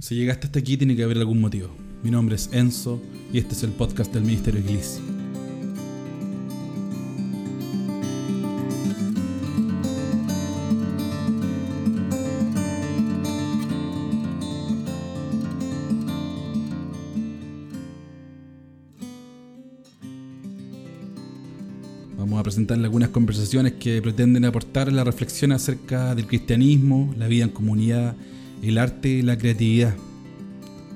Si llegaste hasta aquí tiene que haber algún motivo. Mi nombre es Enzo y este es el podcast del Ministerio Iglesia. Vamos a presentarle algunas conversaciones que pretenden aportar la reflexión acerca del cristianismo, la vida en comunidad, el arte y la creatividad.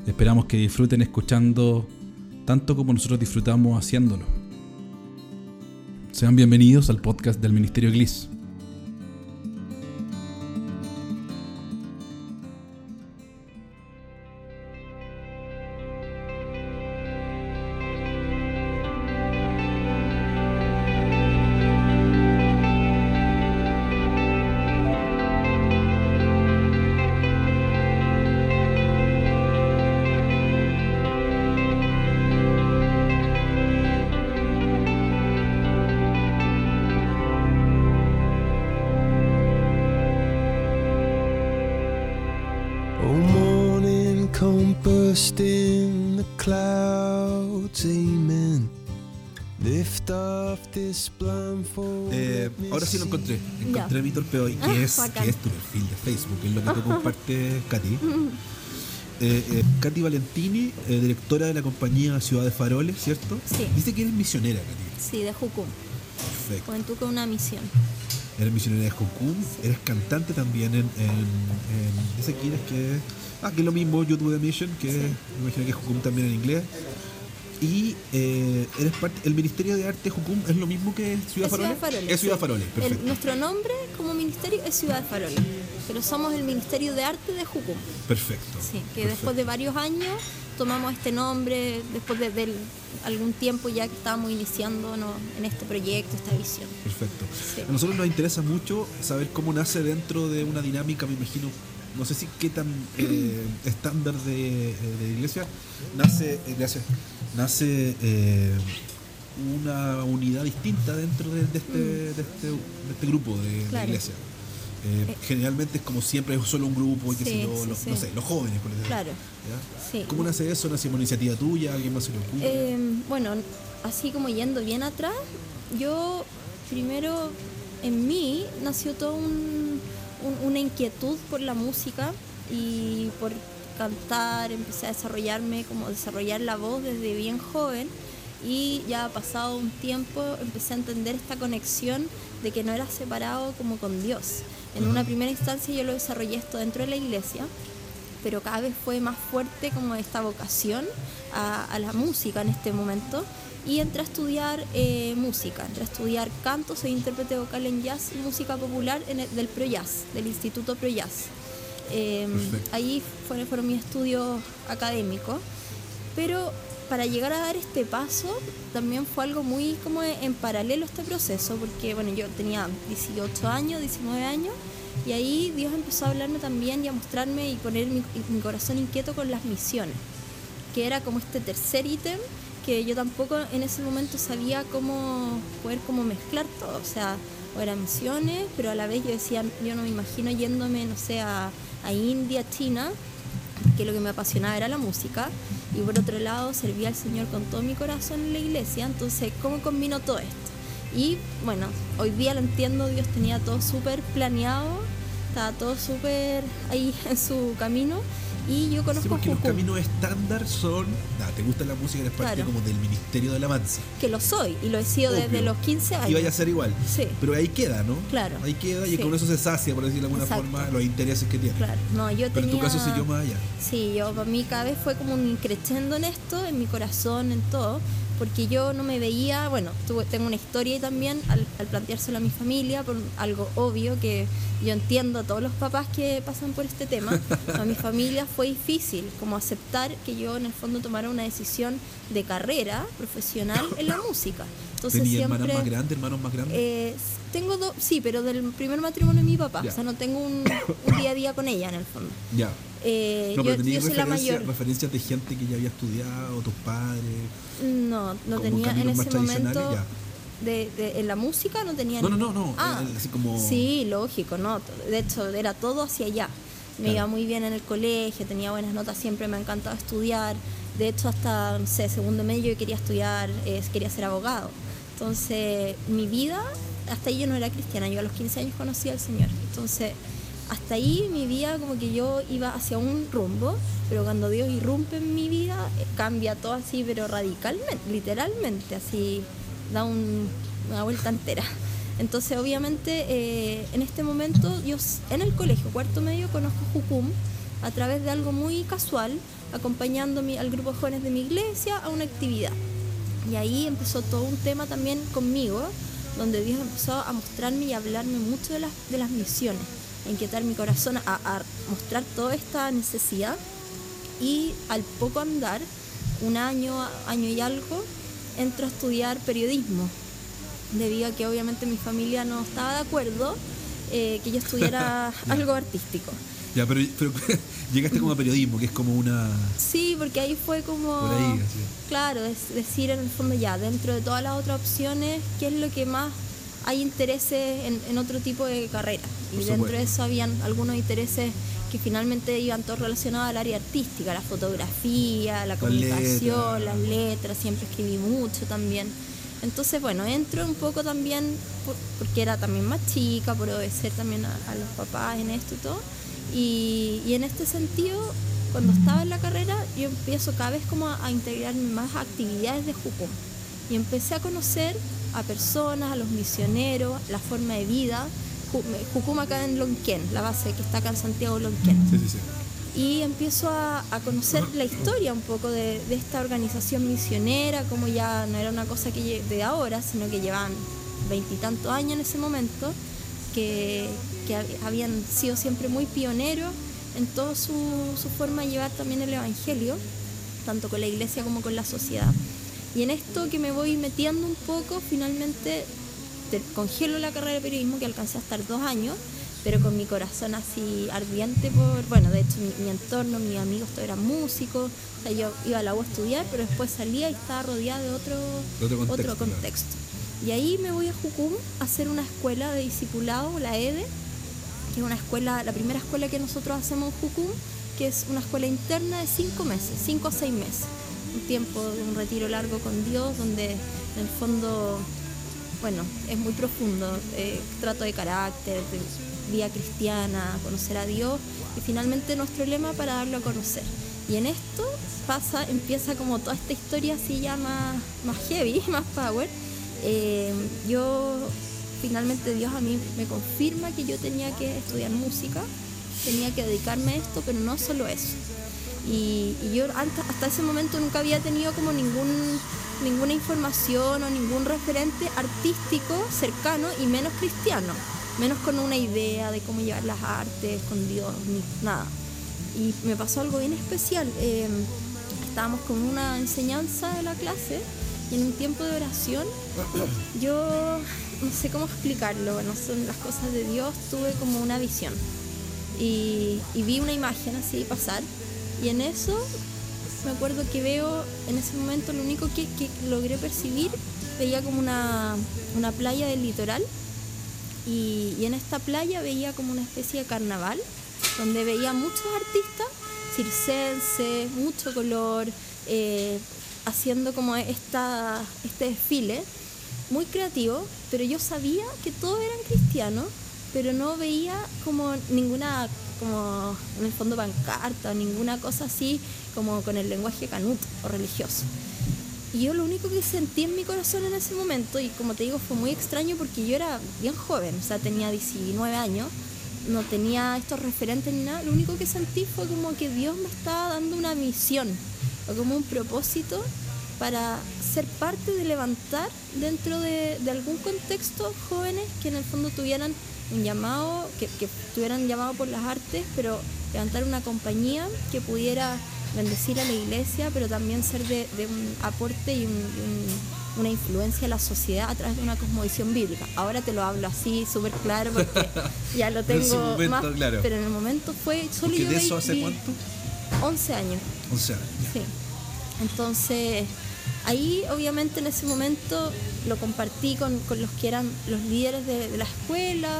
Esperamos que disfruten escuchando tanto como nosotros disfrutamos haciéndolo. Sean bienvenidos al podcast del Ministerio Glis. Encontré mi torpe hoy, que, Ah, es, que es tu perfil de Facebook, que es lo que tú compartes, Katy. Eh, eh, Katy Valentini, eh, directora de la compañía Ciudad de Faroles, ¿cierto? Sí. Dice que eres misionera, Katy. Sí, de Jucum. Perfecto. Juventud con una misión. Eres misionera de Jucum, eres cantante también en, en, en- Dice que eres que... Ah, que es lo mismo, YouTube The Mission, que Sí. me imagino que es Jucum también en inglés. Y eh, eres parte... El Ministerio de Arte Jucum es lo mismo que Ciudad Es Faroles. Ciudad. Es Ciudad sí. El- nuestro nombre como ministerio es Ciudad de Faroles. Pero somos el Ministerio de Arte de Jucum. Perfecto. Sí, que perfecto. después de varios años tomamos este nombre, después de, algún tiempo ya que estábamos iniciándonos en este proyecto, esta visión. Perfecto. Sí. A nosotros nos interesa mucho saber cómo nace dentro de una dinámica, me imagino, no sé si qué tan eh, estándar de, eh, de iglesia, nace, gracias, nace eh, una unidad distinta dentro de, de este, de, este, de este grupo de, Mm. Claro. iglesia. Eh, generalmente es como siempre es solo un grupo, Sí, sé yo, sí, los, sí. no sé, los jóvenes, por ejemplo. Claro. ¿Cómo nace eso? ¿Nace una iniciativa tuya? ¿Alguien más se le ocurre? Eh, bueno, así como yendo bien atrás, yo primero en mí nació toda un- un- una inquietud por la música y por cantar, empecé a desarrollarme, como desarrollar la voz desde bien joven y ya pasado un tiempo empecé a entender esta conexión de que no era separado como con Dios. En una primera instancia yo lo desarrollé esto dentro de la iglesia, pero cada vez fue más fuerte como esta vocación a, a la música en este momento y entré a estudiar eh, música, entré a estudiar canto, soy intérprete vocal en jazz y música popular en el- del Pro Jazz, del Instituto Pro Jazz. Eh, Perfecto. ahí fueron, fueron mis estudios académicos, pero para llegar a dar este paso también fue algo muy como en paralelo a este proceso, porque bueno, yo tenía 18 años, 19 años, y ahí Dios empezó a hablarme también y a mostrarme y poner mi, mi corazón inquieto con las misiones, que era como este tercer ítem que yo tampoco en ese momento sabía cómo poder como mezclar todo, o sea, o eran misiones, pero a la vez yo decía, yo no me imagino yéndome, no sé, a, a India, China, que lo que me apasionaba era la música, y por otro lado servía al Señor con todo mi corazón en la iglesia, entonces, ¿cómo combino todo esto? Y bueno, hoy día lo entiendo, Dios tenía todo súper planeado, estaba todo súper ahí en su camino, y yo Sí, conozco porque los caminos estándar son. nada, te gusta la música, eres parte Claro. como del Ministerio de Alabanza. que lo soy, y lo he sido desde los 15 años. Y vaya a ser igual. Sí. Pero ahí queda, ¿no? Claro. Ahí queda y Sí. con eso se sacia, por decirlo de alguna Exacto. forma, los intereses que tiene. Claro, no, yo Pero en tu caso siguió más allá. Sí, yo para mí cada vez fue como un crescendo en esto, en mi corazón, en todo, porque yo no me veía, bueno, tuve, tengo una historia ahí también al, al planteárselo a mi familia, por algo obvio que yo entiendo a todos los papás que pasan por este tema, a mi familia fue difícil como aceptar que yo en el fondo tomara una decisión de carrera profesional en la música. Entonces ¿Tenía siempre... hermanas más grandes, hermanos más grandes? Eh, tengo dos, sí, pero del primer matrimonio de mi papá, Ya. o sea, no tengo un, un día a día con ella en el fondo. ya. Eh, No, yo, pero tenía yo soy la mayor. referencias de gente que ya había estudiado, tus padres. No, no tenía en ese momento. De, de- en la música no tenía No, no, no, no. Ah, así como. Sí, lógico, no. De hecho, era todo hacia allá. Me Claro. iba muy bien en el colegio, tenía buenas notas, siempre me ha encantado estudiar. De hecho, hasta, no sé, segundo medio yo quería estudiar, eh, quería ser abogado. Entonces, mi vida, hasta ahí yo no era cristiana, yo a los 15 años conocí al Señor. Entonces, hasta ahí mi vida como que yo iba hacia un rumbo, pero cuando Dios irrumpe en mi vida, eh, cambia todo así, pero radicalmente, literalmente, así, da un- una vuelta entera. Entonces, obviamente, eh, en este momento, yo en el colegio, cuarto medio, conozco Jucum a través de algo muy casual, acompañando al grupo de jóvenes de mi iglesia a una actividad. Y ahí empezó todo un tema también conmigo, donde Dios empezó a mostrarme y hablarme mucho de las, de las misiones, inquietar mi corazón, a, a mostrar toda esta necesidad. Y al poco andar, un año, año y algo, entro a estudiar periodismo, debido a que obviamente mi familia no estaba de acuerdo eh, que yo estudiara algo artístico. Ya, pero, pero llegaste como a periodismo, que es como una. Sí, porque ahí fue como... Por ahí, así. Claro, es decir, en el fondo ya, dentro de todas las otras opciones, ¿qué es lo que más hay intereses en, en otro tipo de carrera? Y Por dentro de eso habían algunos intereses que finalmente iban todos relacionados al área artística, la fotografía, la comunicación, letras. las letras, siempre escribí mucho también. Entonces, bueno, entro un poco también, por- porque era también más chica, por obedecer también a, a los papás en esto y todo. Y, y en este sentido, cuando estaba en la carrera, yo empiezo cada vez como a, a integrarme más actividades de Jucum. Y empecé a conocer a personas, a los misioneros, la forma de vida. Ju- Jucum acá en Lonquén, la base que está acá en Santiago Lonquén Sí, sí, sí. y empiezo a, a conocer la historia un poco de, de esta organización misionera, como ya no era una cosa que de ahora, sino que llevaban veintitantos años en ese momento, que, que hab- habían sido siempre muy pioneros en toda su, su forma de llevar también el Evangelio, tanto con la iglesia como con la sociedad. Y en esto que me voy metiendo un poco, finalmente te- congelo la carrera de periodismo que alcancé a estar dos años, pero con mi corazón así ardiente por, bueno, de hecho mi, mi entorno, mis amigos todos eran músicos, o sea, yo iba a la U a estudiar, pero después salía y estaba rodeada de otro, otro contexto, otro claro. contexto. Y ahí me voy a Jucum a hacer una escuela de discipulado, la EDE, que es una escuela, la primera escuela que nosotros hacemos en Jucum, que es una escuela interna de cinco meses, cinco a seis meses. Un tiempo de un retiro largo con Dios, donde en el fondo, bueno, es muy profundo. eh, trato de carácter, de vida cristiana, conocer a Dios y finalmente nuestro lema para darlo a conocer. Y en esto pasa, empieza como toda esta historia así ya más, más heavy, más power. Eh, yo finalmente Dios a mí me confirma que yo tenía que estudiar música, tenía que dedicarme a esto, pero no solo eso. Y, yo antes, hasta ese momento nunca había tenido como ningún, ninguna información o ningún referente artístico cercano y menos cristiano, menos con una idea de cómo llevar las artes con Dios, ni nada. Y me pasó algo bien especial. eh, estábamos con una enseñanza de la clase y en un tiempo de oración yo no sé cómo explicarlo, bueno, son las cosas de Dios, tuve como una visión y vi una imagen así pasar y en eso me acuerdo que veo en ese momento lo único que, logré percibir veía como una, una playa del litoral y, y en esta playa veía como una especie de carnaval donde veía muchos artistas circenses, mucho color, eh, haciendo como esta, este desfile muy creativo, pero yo sabía que todos eran cristianos, pero no veía como ninguna, como en el fondo pancarta ninguna cosa así como con el lenguaje canuto o religioso. Y yo lo único que sentí en mi corazón en ese momento, y como te digo, fue muy extraño porque yo era bien joven, o sea, tenía 19 años, no tenía estos referentes ni nada, lo único que sentí fue como que Dios me estaba dando una misión o como un propósito para ser parte de levantar dentro de, de algún contexto jóvenes que en el fondo tuvieran un llamado, que, que estuvieran llamados por las artes, pero levantar una compañía que pudiera bendecir a la iglesia, pero también ser de, de un aporte y un- un- una influencia a la sociedad a través de una cosmovisión bíblica. Ahora te lo hablo así súper claro porque ya lo En tengo momento, más, claro. pero en el momento fue solo ¿Y yo de eso hace vi cuánto? 11 años. O sea, Sí. Entonces, ahí obviamente en ese momento lo compartí con, con los que eran los líderes de, la escuela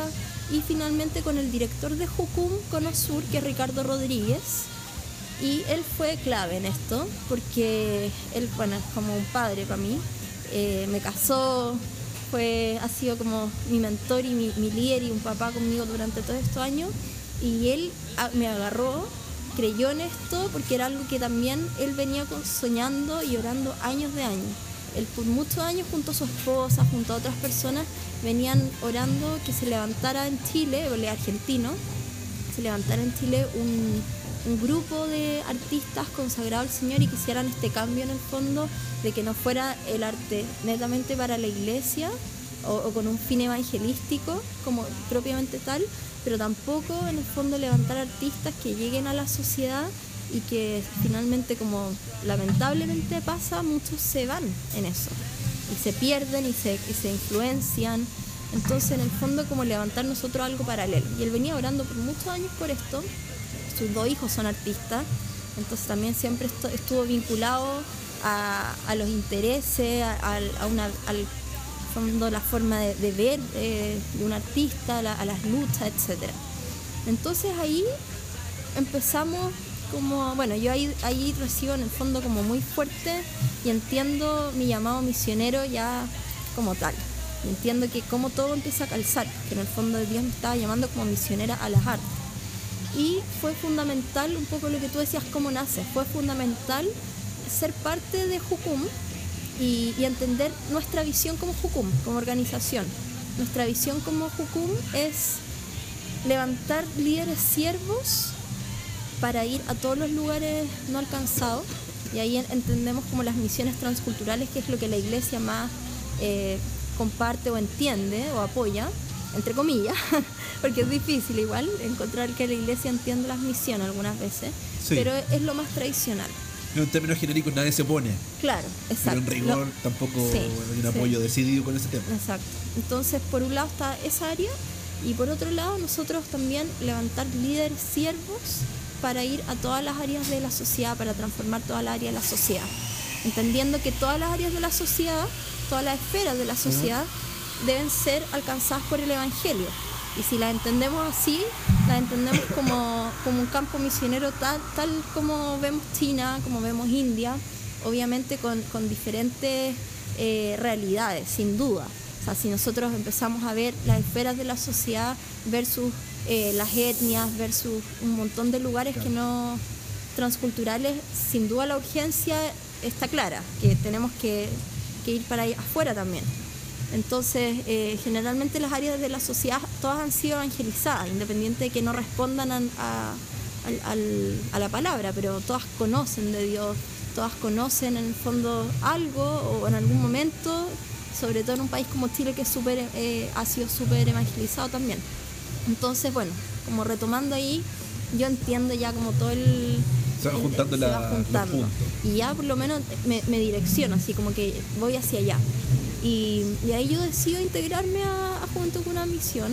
y finalmente con el director de Jucum Conosur, que es Ricardo Rodríguez. Y él fue clave en esto, porque él, bueno, es como un padre para mí. Eh, me casó, fue, ha sido como mi mentor y mi, mi líder y un papá conmigo durante todos estos años. Y él ah, me agarró, creyó en esto, porque era algo que también él venía soñando y orando años de años. Él por muchos años junto a su esposa, junto a otras personas, venían orando que se levantara en Chile, es argentino, se levantara en Chile un, un grupo de artistas consagrados al Señor y que hicieran este cambio en el fondo de que no fuera el arte netamente para la iglesia o con un fin evangelístico como propiamente tal, pero tampoco en el fondo levantar artistas que lleguen a la sociedad y que finalmente como lamentablemente pasa, muchos se van en eso y se pierden y se, y se influencian. Entonces, en el fondo, como levantar nosotros algo paralelo. Y él venía orando por muchos años por esto. Sus dos hijos son artistas. Entonces, también siempre estuvo vinculado a, a los intereses, a una, al fondo, la forma de, ver eh, de un artista, a, la- a las luchas, etc. Entonces, ahí empezamos como, bueno, yo ahí, ahí recibo en el fondo como muy fuerte y entiendo mi llamado misionero ya como tal. Entiendo que como todo empieza a calzar, que en el fondo Dios me estaba llamando como misionera a las artes. Y fue fundamental, un poco lo que tú decías, cómo nace, fue fundamental ser parte de Jucum y, y entender nuestra visión como Jucum, como organización. Nuestra visión como Jucum es levantar líderes siervos para ir a todos los lugares no alcanzados y ahí en- entendemos como las misiones transculturales, que es lo que la iglesia más eh, comparte o entiende o apoya, entre comillas, porque es difícil igual encontrar que la iglesia entienda las misiones algunas veces, Sí. pero es lo más tradicional. En términos genéricos nadie se opone, Claro, exacto. pero en rigor Lo- tampoco Sí, hay un sí. apoyo decidido con ese tema. Exacto. Entonces, por un lado está esa área y por otro lado nosotros también levantar líderes siervos para ir a todas las áreas de la sociedad, para transformar todas las áreas de la sociedad. Entendiendo que todas las áreas de la sociedad, todas las esferas de la sociedad deben ser alcanzadas por el Evangelio. Y si las entendemos así, las entendemos como, como un campo misionero tal, tal como vemos China, como vemos India, obviamente con, con diferentes eh, realidades, sin duda. O sea, si nosotros empezamos a ver las esferas de la sociedad versus eh, las etnias, versus un montón de lugares que no transculturales, sin duda la urgencia está clara, que tenemos que, que ir para ahí afuera también. Entonces, eh, generalmente las áreas de la sociedad todas han sido evangelizadas, independiente de que no respondan a, la palabra, pero todas conocen de Dios, todas conocen en el fondo algo o en algún momento, sobre todo en un país como Chile que es súper, eh, ha sido súper evangelizado también. Entonces, bueno, como retomando ahí, yo entiendo ya como todo el... Se el- juntando se la- va los juntando. puntos. Y ya por lo menos me, me direcciono, así como que voy hacia allá. Y, y ahí yo decido integrarme a, a Juventud con una misión,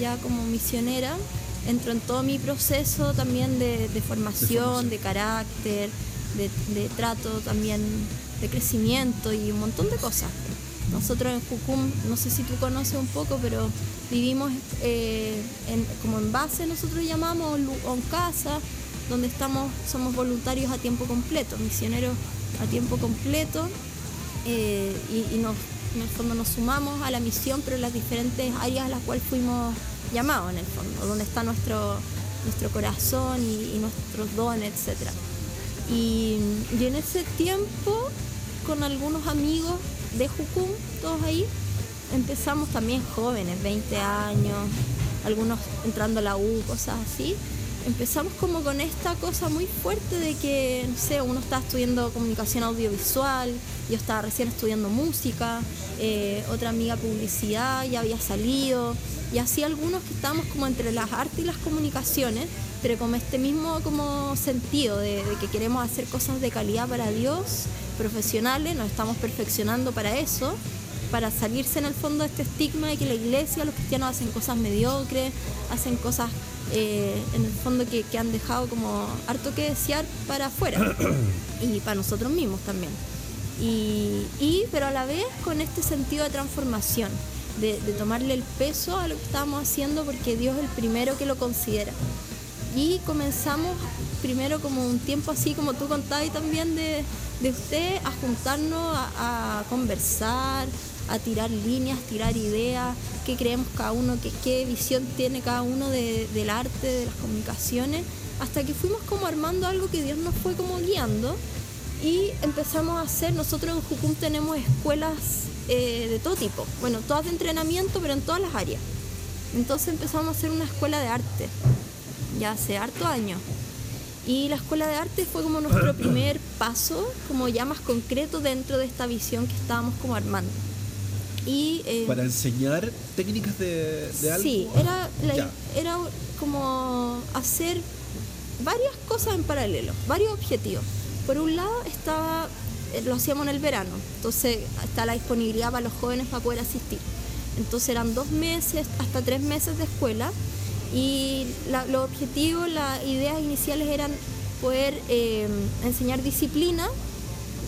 ya como misionera. Entro en todo mi proceso también de, de formación, de carácter, de, de trato también, de crecimiento y un montón de cosas. Nosotros en Jucum, no sé si tú conoces un poco, pero vivimos eh, como en base, nosotros llamamos, o en casa, donde estamos, somos voluntarios a tiempo completo, misioneros a tiempo completo, eh, y, y nos, en el fondo nos sumamos a la misión, pero las diferentes áreas a las cuales fuimos llamados, en el fondo, donde está nuestro, nuestro corazón y, y nuestros dones, etc. Y en ese tiempo, con algunos amigos de Jucum, todos ahí, empezamos también jóvenes, 20 años, algunos entrando a la U, cosas así. Empezamos como con esta cosa muy fuerte de que, no sé, uno está estudiando comunicación audiovisual, yo estaba recién estudiando música, eh, otra amiga publicidad, ya había salido, y así algunos que estábamos como entre las artes y las comunicaciones, pero con este mismo como sentido de que queremos hacer cosas de calidad para Dios, profesionales, nos estamos perfeccionando para eso, para salirse en el fondo de este estigma de que la iglesia, los cristianos hacen cosas mediocres, hacen cosas eh, en el fondo que, que han dejado como harto que desear para afuera y para nosotros mismos también. Y, y, pero a la vez con este sentido de transformación. de, de tomarle el peso a lo que estábamos haciendo porque Dios es el primero que lo considera. Y comenzamos primero como un tiempo así como tú contabas también de, de usted a juntarnos a, a conversar, a tirar líneas, tirar ideas, qué creemos cada uno, qué, visión tiene cada uno de- del arte, de las comunicaciones, hasta que fuimos como armando algo que Dios nos fue como guiando y empezamos a hacer, nosotros en Jucum tenemos escuelas eh, de todo tipo, bueno, todas de entrenamiento, pero en todas las áreas. Entonces empezamos a hacer una escuela de arte, ya hace harto años. Y la escuela de arte fue como nuestro primer paso, como ya más concreto dentro de esta visión que estábamos como armando. Y, eh, Para enseñar técnicas de, de algo. Sí, era, la- Ya. era como hacer varias cosas en paralelo, varios objetivos. Por un lado estaba, eh, lo hacíamos en el verano, entonces está la disponibilidad para los jóvenes para poder asistir. Entonces eran dos meses, hasta tres meses de escuela y la- los objetivos, las ideas iniciales eran poder eh, enseñar disciplina,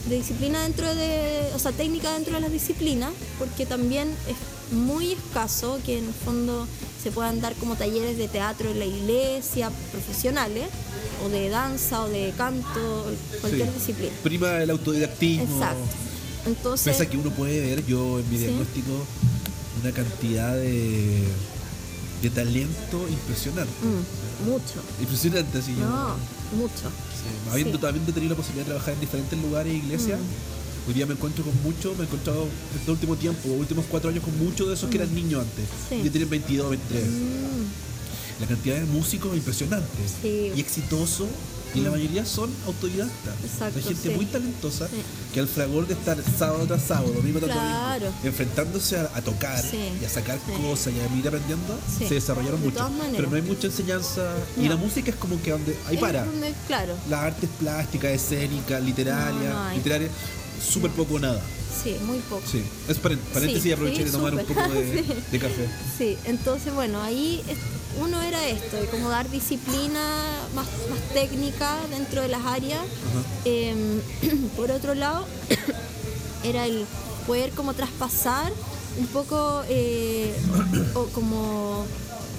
de disciplina dentro de, o sea, técnica dentro de las disciplinas, porque también es muy escaso que en el fondo se puedan dar como talleres de teatro en la iglesia, profesionales, o de danza, o de canto, cualquier Sí. disciplina. Prima el autodidactismo. Exacto. Entonces, Piensa que uno puede ver, yo en mi Sí. diagnóstico, una cantidad de, de talento impresionante. mm, mucho. Impresionante, así yo. No, mucho. Sí, Habiendo, Sí. habiendo tenido la posibilidad de trabajar en diferentes lugares e iglesias, Mm. hoy día me encuentro con muchos, me he encontrado en este último tiempo, últimos cuatro años, con muchos de esos que eran niños antes, Mm. Sí. que tienen 22, 23. Mm, La cantidad de músicos es impresionante Sí. y exitosos, y la mayoría son autodidactas. Exacto, Hay gente sí. muy talentosa Sí. que al fragor de estar sábado tras sábado, domingo tras Claro. domingo, enfrentándose a, a tocar Sí. y a sacar cosas y a ir aprendiendo, se desarrollaron De mucho. Pero no hay mucha enseñanza. Y la música es como que donde ahí para. donde- claro, Las artes plásticas, escénicas, literarias, No, literarias, súper poco o nada. sí, muy poco. Sí. Es paréntesis Sí, y aproveché sí, de tomar un poco de, café. Sí, entonces bueno, ahí uno era esto, de como dar disciplina más, más técnica dentro de las áreas. Eh, por otro lado, era el poder como traspasar un poco eh, o como,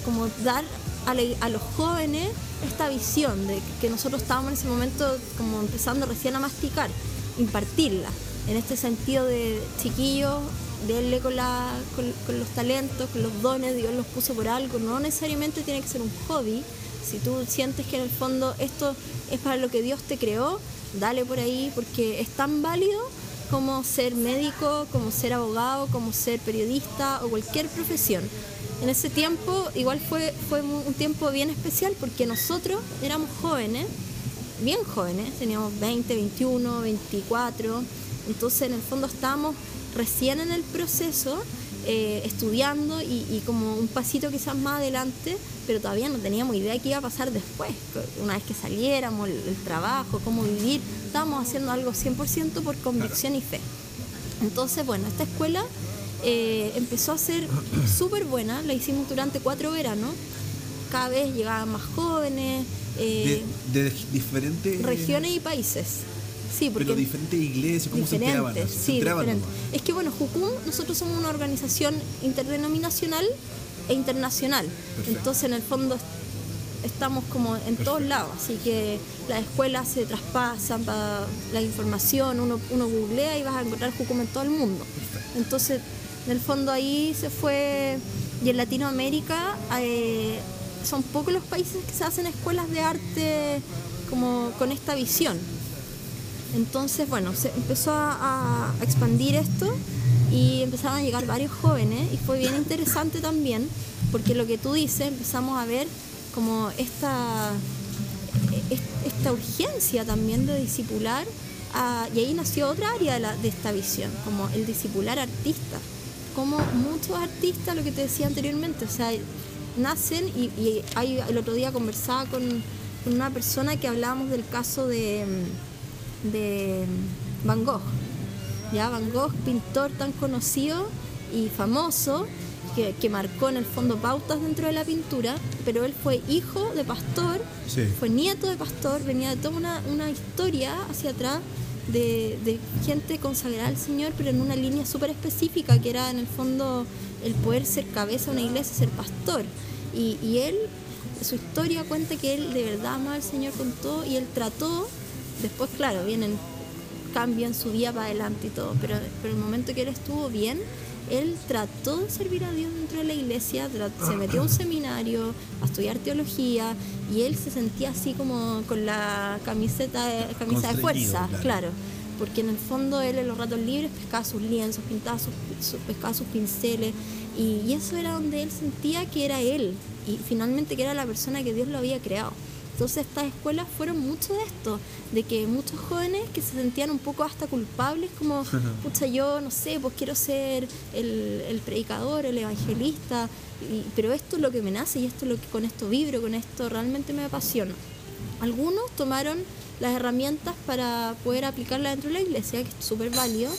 como dar a, la- a los jóvenes esta visión de que nosotros estábamos en ese momento como empezando recién a masticar, impartirla, en este sentido de chiquillos, denle con, los talentos, con los dones, Dios los puso por algo, no necesariamente tiene que ser un hobby, si tú sientes que en el fondo esto es para lo que Dios te creó, dale por ahí porque es tan válido como ser médico, como ser abogado, como ser periodista o cualquier profesión. En ese tiempo igual fue, fue un tiempo bien especial porque nosotros éramos jóvenes, bien jóvenes, teníamos 20, 21, 24, entonces en el fondo estábamos recién en el proceso, eh, estudiando y, y como un pasito quizás más adelante, pero todavía no teníamos idea de qué iba a pasar después, una vez que saliéramos, el, el trabajo, cómo vivir, estábamos haciendo algo 100% por convicción y fe. Entonces, bueno, esta escuela eh, empezó a ser súper buena, la hicimos durante cuatro veranos, cada vez llegaban más jóvenes, eh, De, de diferentes regiones y países. Sí, porque Pero diferentes iglesias, ¿cómo se diferentes, Se sí, diferentes. Es que bueno, Jucum, nosotros somos una organización interdenominacional e internacional. Perfecto. Entonces, en el fondo estamos como en todos lados, así que las escuelas se traspasan para la información, uno, uno googlea y vas a encontrar Jucum en todo el mundo. Entonces, en el fondo ahí se fue, y en Latinoamérica eh, son pocos los países que se hacen escuelas de arte como con esta visión. Entonces, bueno, se empezó a, expandir esto y empezaron a llegar varios jóvenes y fue bien interesante también porque lo que tú dices, empezamos a ver como esta, es- esta urgencia también de discipular y ahí nació otra área de, esta visión, como el discipular artistas. Como muchos artistas, lo que te decía anteriormente, o sea, nacen y, y hay- el otro día conversaba con, con una persona que hablábamos del caso de, de Van Gogh. Ya Van Gogh, pintor tan conocido y famoso, que, que marcó en el fondo pautas dentro de la pintura, pero él fue hijo de pastor, Sí. fue nieto de pastor, venía de toda una, una historia hacia atrás de, de gente consagrada al Señor, pero en una línea súper específica, que era en el fondo el poder ser cabeza de una iglesia, ser pastor. Y, y él, su historia cuenta que él de verdad amaba al Señor con todo y él trató, después claro, vienen cambian su vida para adelante y todo, pero, pero el momento que él estuvo bien, él trató de servir a Dios dentro de la iglesia, se metió a un seminario a estudiar teología y él se sentía así como con la camiseta de, camisa de fuerza, claro. claro. porque en el fondo él en los ratos libres pescaba sus lienzos, pintaba sus, sus- pescaba sus pinceles y, y eso era donde él sentía que era él y finalmente que era la persona que Dios lo había creado. Entonces estas escuelas fueron mucho de esto, de que muchos jóvenes que se sentían un poco hasta culpables, como, pucha, yo no sé, pues quiero ser el, el predicador, el evangelista, y- pero esto es lo que me nace y esto es lo que con esto vibro, con esto realmente me apasiona. Algunos tomaron las herramientas para poder aplicarlas dentro de la iglesia, que es súper válido,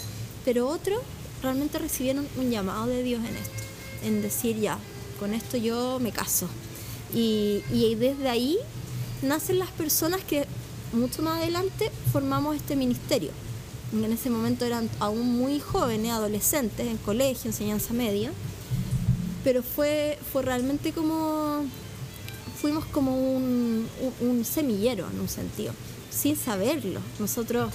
pero otros realmente recibieron un llamado de Dios en esto, en decir ya, con esto yo me caso. Y, y desde ahí nacen las personas que mucho más adelante formamos este ministerio. En ese momento eran aún muy jóvenes, adolescentes, en colegio, enseñanza media, pero fue, fue realmente como fuimos como un, un- semillero en un sentido, sin saberlo. Nosotros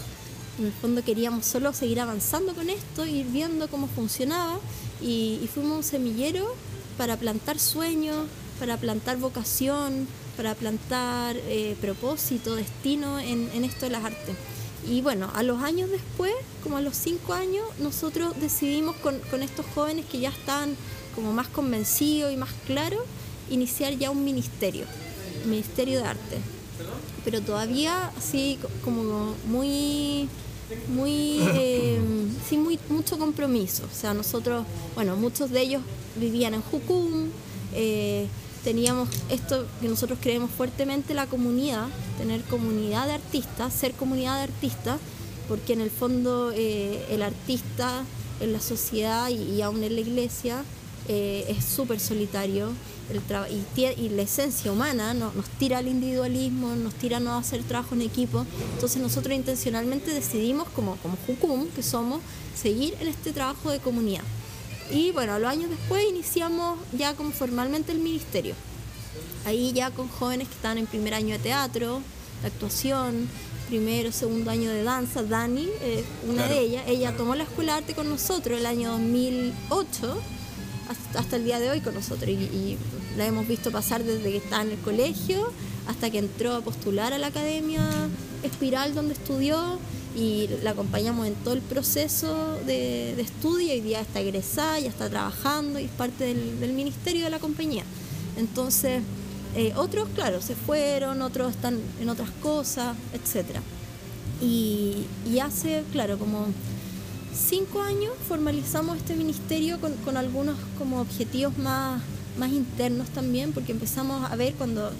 en el fondo queríamos solo seguir avanzando con esto, ir viendo cómo funcionaba y, y fuimos un semillero para plantar sueños, para plantar vocación, para plantar eh, propósito, destino en, en esto de las artes. Y bueno, a los años después, como a los cinco años, nosotros decidimos con, con estos jóvenes que ya estaban como más convencidos y más claros, iniciar ya un ministerio, ministerio de arte. Pero todavía así co- como muy, muy, eh, sin muy, mucho compromiso. O sea, nosotros, bueno, muchos de ellos vivían en Jucum, eh, teníamos esto que nosotros creemos fuertemente la comunidad, tener comunidad de artistas, ser comunidad de artistas, porque en el fondo eh, el artista en la sociedad y, aún en la iglesia eh, es súper solitario el y, y la esencia humana no- nos tira al individualismo, nos tira a no hacer trabajo en equipo. Entonces nosotros intencionalmente decidimos, como, como Jucum que somos, seguir en este trabajo de comunidad. Y bueno, a los años después iniciamos ya como formalmente el ministerio. Ahí ya con jóvenes que estaban en primer año de teatro, de actuación, primero, segundo año de danza. Dani, eh, una Claro. de ellas, ella tomó la escuela de arte con nosotros el año 2008 hasta, hasta el día de hoy con nosotros y, y la hemos visto pasar desde que estaba en el colegio hasta que entró a postular a la academia Espiral donde estudió y la acompañamos en todo el proceso de, estudio y ya está egresada, ya está trabajando y es parte del, ministerio de la compañía. Entonces, eh, otros, claro, se fueron, otros están en otras cosas. Y, y hace, claro, como cinco años formalizamos este ministerio con, con algunos como objetivos más, más internos también, porque empezamos a ver cuando,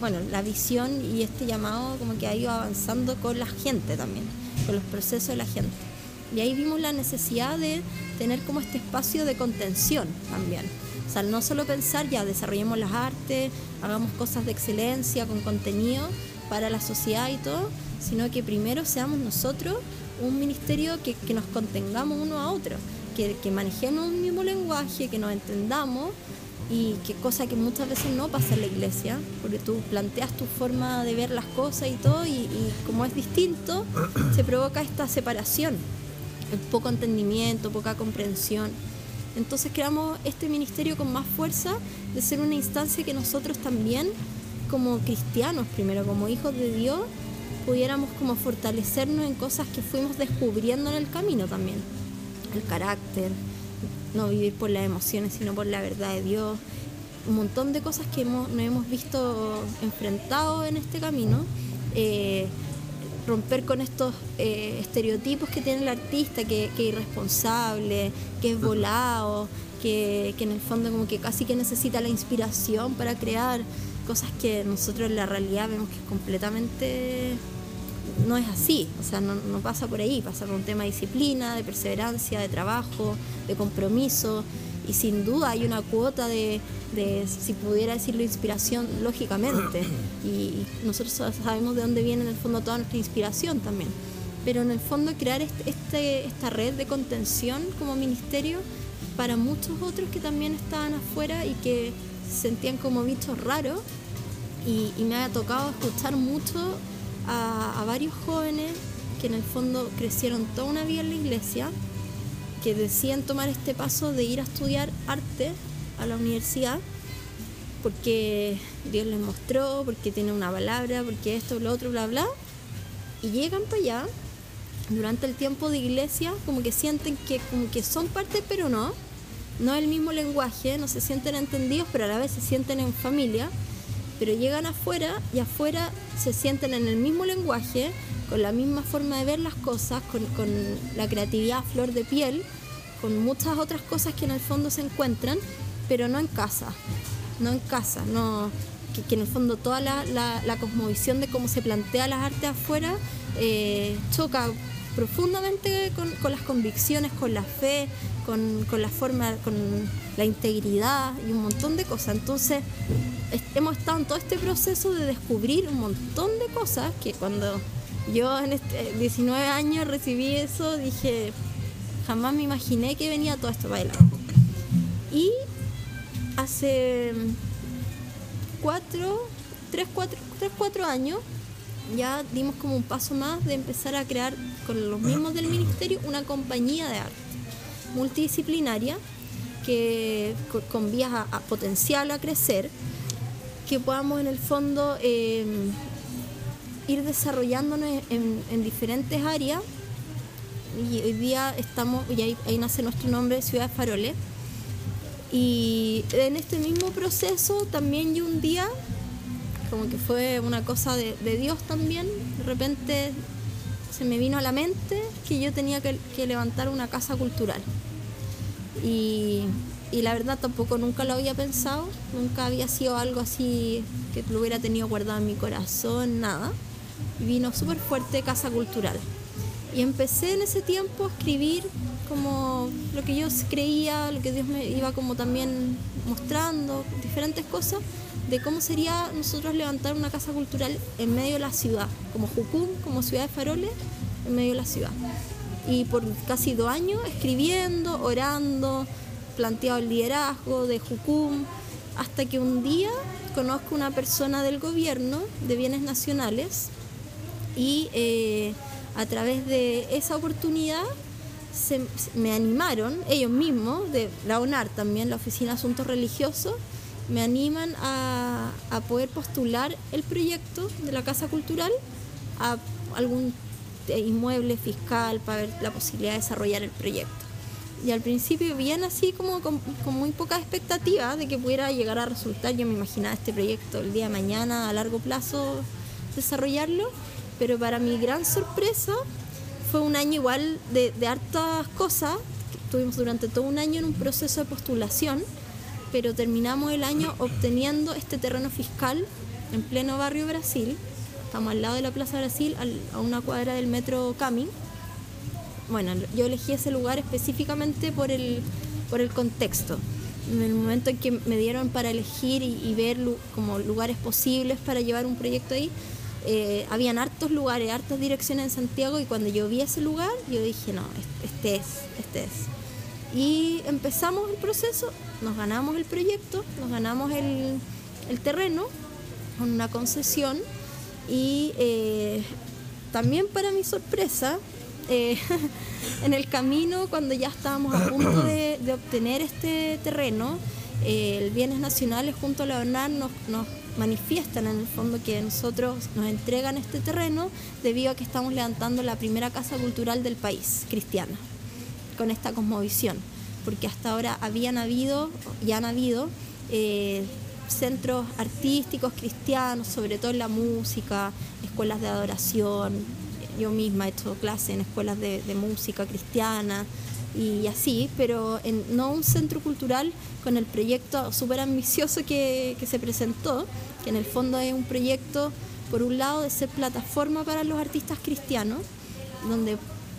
bueno, la visión y este llamado como que ha ido avanzando con la gente también, con los procesos de la gente. Y ahí vimos la necesidad de tener como este espacio de contención también. O sea, no solo pensar, ya desarrollemos las artes, hagamos cosas de excelencia con contenido para la sociedad y todo, sino que primero seamos nosotros un ministerio que, que nos contengamos uno a otro, que, que manejemos un mismo lenguaje, que nos entendamos y que cosa que muchas veces no pasa en la iglesia, porque tú planteas tu forma de ver las cosas y todo y, y como es distinto, se provoca esta separación, el poco entendimiento, poca comprensión. Entonces creamos este ministerio con más fuerza de ser una instancia que nosotros también, como cristianos primero, como hijos de Dios, pudiéramos como fortalecernos en cosas que fuimos descubriendo en el camino también. El carácter, no vivir por las emociones, sino por la verdad de Dios. Un montón de cosas que hemos, nos hemos visto enfrentados en este camino. Eh, romper con estos eh, estereotipos que tiene el artista, que, que es irresponsable, que es volado, que, que en el fondo como que casi que necesita la inspiración para crear cosas que nosotros en la realidad vemos que es completamente no es así, o sea, no, pasa por ahí, pasa por un tema de disciplina, de perseverancia, de trabajo, de compromiso, y sin duda hay una cuota de, si pudiera decirlo, inspiración, lógicamente, y, nosotros sabemos de dónde viene en el fondo toda nuestra inspiración también. pero en el fondo crear este, esta red de contención como ministerio para muchos otros que también estaban afuera y que se sentían como bichos raros. Y, y me ha tocado escuchar mucho a, a varios jóvenes que en el fondo crecieron toda una vida en la iglesia, que decían tomar este paso de ir a estudiar arte a la universidad porque Dios les mostró, porque tiene una palabra, porque esto, lo otro, bla, bla. Y llegan para allá, durante el tiempo de iglesia, como que sienten que, como que son parte, pero no. No es el mismo lenguaje, no se sienten entendidos, pero a la vez se sienten en familia. Pero llegan afuera y afuera se sienten en el mismo lenguaje, con la misma forma de ver las cosas, con, con la creatividad a flor de piel, con muchas otras cosas que en el fondo se encuentran, pero no en casa no en casa, no que, en el fondo toda la, la, cosmovisión de cómo se plantea las artes afuera eh, choca profundamente con, las convicciones, con la fe, con, con, la forma, con la integridad y un montón de cosas. Entonces, hemos estado en todo este proceso de descubrir un montón de cosas que cuando yo en este 19 años recibí eso, dije, jamás me imaginé que venía todo esto adelante. Y hace cuatro, tres, cuatro, tres, cuatro años ya dimos como un paso más de empezar a crear con los mismos del ministerio una compañía de arte multidisciplinaria que con vías a, potencial a crecer que podamos en el fondo em, ir desarrollándonos en, diferentes áreas. Y hoy día estamos y ahí, ahí nace nuestro nombre Ciudad de Faroles. Y en este mismo proceso también yo un día, como que fue una cosa de, Dios también, de repente se me vino a la mente que yo tenía que, levantar una casa cultural. Y, y, la verdad tampoco nunca lo había pensado, nunca había sido algo así que lo hubiera tenido guardado en mi corazón, nada. Y vino súper fuerte casa cultural. Y empecé en ese tiempo a escribir como lo que yo creía, lo que Dios me iba como también mostrando, diferentes cosas de cómo sería nosotros levantar una casa cultural en medio de la ciudad, como Jucum, como ciudad de faroles, en medio de la ciudad. Y por casi dos años escribiendo, orando, planteado el liderazgo de Jucum, hasta que un día conozco una persona del gobierno de bienes nacionales y eh, a través de esa oportunidad se, me animaron, ellos mismos, de la ONAR también, la Oficina de Asuntos Religiosos, me animan a, poder postular el proyecto de la Casa Cultural a algún inmueble fiscal para ver la posibilidad de desarrollar el proyecto. Y al principio bien así como con, con muy poca expectativa de que pudiera llegar a resultar, yo me imaginaba este proyecto el día de mañana a largo plazo desarrollarlo pero para mi gran sorpresa fue un año igual de, hartas cosas. Estuvimos durante todo un año en un proceso de postulación, pero terminamos el año obteniendo este terreno fiscal en pleno barrio Brasil. Estamos al lado de la Plaza Brasil, a una cuadra del metro Camin. Bueno, yo elegí ese lugar específicamente por el, por el contexto. En el momento en que me dieron para elegir y, y ver como lugares posibles para llevar un proyecto ahí, eh, habían hartos lugares, hartas direcciones en Santiago y cuando yo vi ese lugar, yo dije, no, este es, este es. Y empezamos el proceso, nos ganamos el proyecto, nos ganamos el, terreno con una concesión y eh, también para mi sorpresa, eh, en el camino, cuando ya estábamos a punto de, obtener este terreno, el Bienes Nacionales junto a la ONAR nos, nos manifiestan en el fondo que nosotros nos entregan este terreno debido a que estamos levantando la primera casa cultural del país, cristiana, con esta cosmovisión, porque hasta ahora habían habido y han habido eh, centros artísticos cristianos, sobre todo en la música, escuelas de adoración, yo misma he hecho clases en escuelas de música cristiana, y así, pero en, no un centro cultural con el proyecto súper ambicioso que, que se presentó, que en el fondo es un proyecto, por un lado, de ser plataforma para los artistas cristianos, donde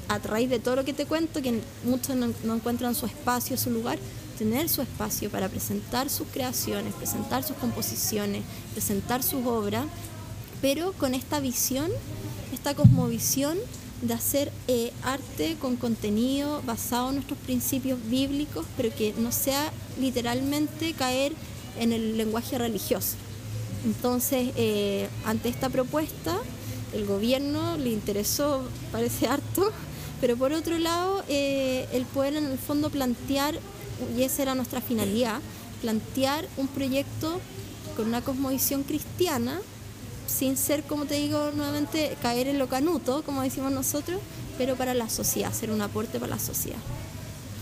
a raíz de todo lo que te cuento, que muchos no, no, encuentran su espacio, su lugar, tener su espacio para presentar sus creaciones, presentar sus composiciones, presentar sus obras, pero con esta visión, esta cosmovisión de hacer eh, arte con contenido basado en nuestros principios bíblicos, pero que no sea literalmente caer en el lenguaje religioso. Entonces, eh, ante esta propuesta, el gobierno le interesó, parece harto, pero por otro lado, eh, el poder en el fondo plantear, y esa era nuestra finalidad, plantear un proyecto con una cosmovisión cristiana, sin ser, como te digo nuevamente, caer en lo canuto, como decimos nosotros, pero para la sociedad, hacer un aporte para la sociedad.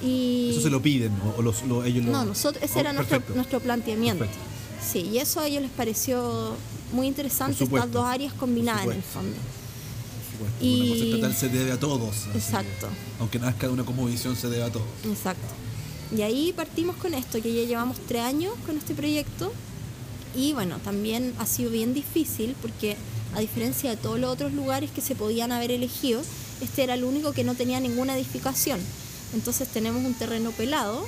Y eso se lo piden o, los, ellos lo... No, nosotros, ese era oh, nuestro, nuestro planteamiento. Sí, y eso a ellos les pareció muy interesante, estas dos áreas combinadas en el fondo. Y... Una cosa se debe a todos. Exacto. aunque nazca de una visión se debe a todos. Exacto. Y ahí partimos con esto, que ya llevamos tres años con este proyecto. Y bueno, también ha sido bien difícil porque a diferencia de todos los otros lugares que se podían haber elegido, este era el único que no tenía ninguna edificación. Entonces tenemos un terreno pelado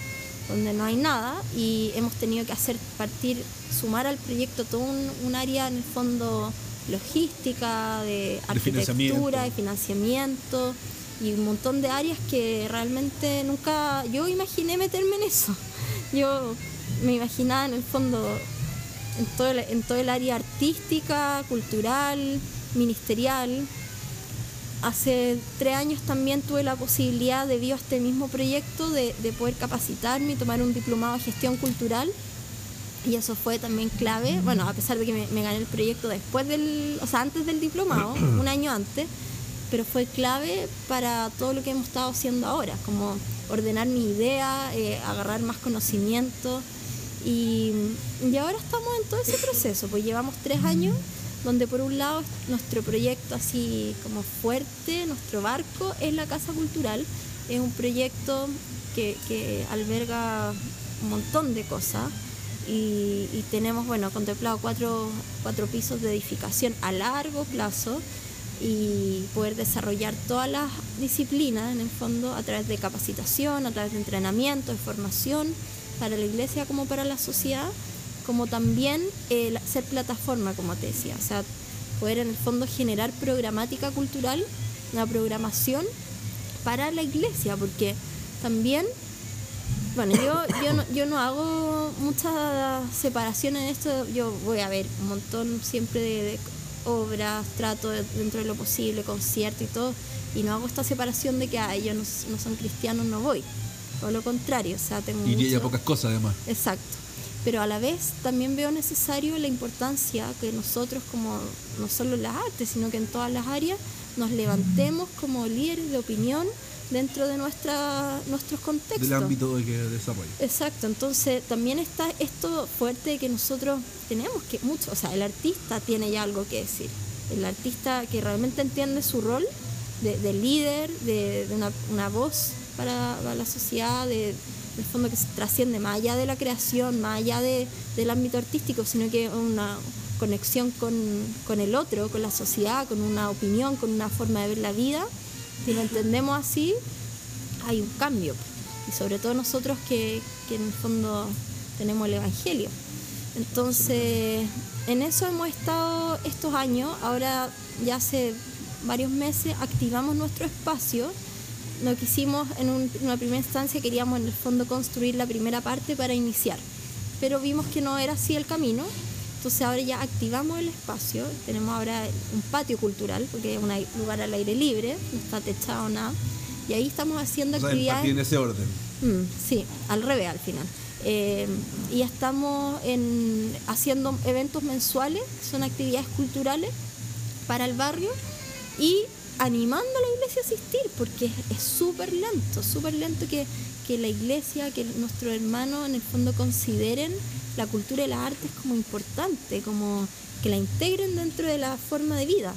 donde no hay nada y hemos tenido que hacer partir, sumar al proyecto todo un, área en el fondo logística, de arquitectura, de financiamiento. y un montón de áreas que realmente nunca yo imaginé meterme en eso. Yo me imaginaba en el fondo en todo el, en todo el área artística, cultural, ministerial, hace tres años también tuve la posibilidad, debido a este mismo proyecto, de, poder capacitarme y tomar un diplomado de gestión cultural. Y eso fue también clave, bueno, a pesar de que me, gané el proyecto después del, o sea, antes del diplomado, un año antes, pero fue clave para todo lo que hemos estado haciendo ahora, como ordenar mi idea, eh, agarrar más conocimiento. Y, ahora estamos en todo ese proceso, pues llevamos tres años donde por un lado nuestro proyecto así como fuerte, nuestro barco es la Casa Cultural, es un proyecto que, alberga un montón de cosas y, tenemos, bueno, contemplado cuatro pisos de edificación a largo plazo y poder desarrollar todas las disciplinas en el fondo a través de capacitación, a través de entrenamiento, de formación para la iglesia como para la sociedad como también eh, ser plataforma, como te decía, o sea, poder en el fondo generar programática cultural, una programación para la iglesia, porque también, bueno, yo, yo, no, yo no hago mucha separación en esto, yo voy a ver un montón siempre de, obras, trato dentro de lo posible, conciertos y todo, y no hago esta separación de que a ellos no, son cristianos, no voy. Todo lo contrario, o sea, tengo. Y mucho... pocas cosas además. Exacto pero a la vez también veo necesario la importancia que nosotros como no solo en las artes, sino que en todas las áreas nos levantemos como líderes de opinión dentro de nuestra, nuestros contextos. Del ámbito de que desarrolla. Exacto, entonces también está esto fuerte de que nosotros tenemos que mucho, o sea, el artista tiene ya algo que decir, el artista que realmente entiende su rol de, líder, de, una, voz para la sociedad, de el fondo que se trasciende más allá de la creación, más allá del ámbito artístico, sino que una conexión con, el otro, con la sociedad, con una opinión, con una forma de ver la vida. Si lo entendemos así, hay un cambio. Y sobre todo nosotros que, que en el fondo tenemos el Evangelio. Entonces, en eso hemos estado estos años. Ahora ya hace varios meses activamos nuestro espacio lo que hicimos en una primera instancia, queríamos en el fondo construir la primera parte para iniciar, pero vimos que no era así el camino, entonces ahora ya activamos el espacio, tenemos ahora un patio cultural, porque es un lugar al aire libre, no está techado nada, y ahí estamos haciendo actividades... en ese orden. Mm, sí, al revés al final. Eh, y estamos en, haciendo eventos mensuales, son actividades culturales para el barrio y animando a la iglesia a asistir, porque es súper lento, súper lento que, la iglesia, que nuestros hermanos en el fondo consideren la cultura y las artes como importante, como que la integren dentro de la forma de vida.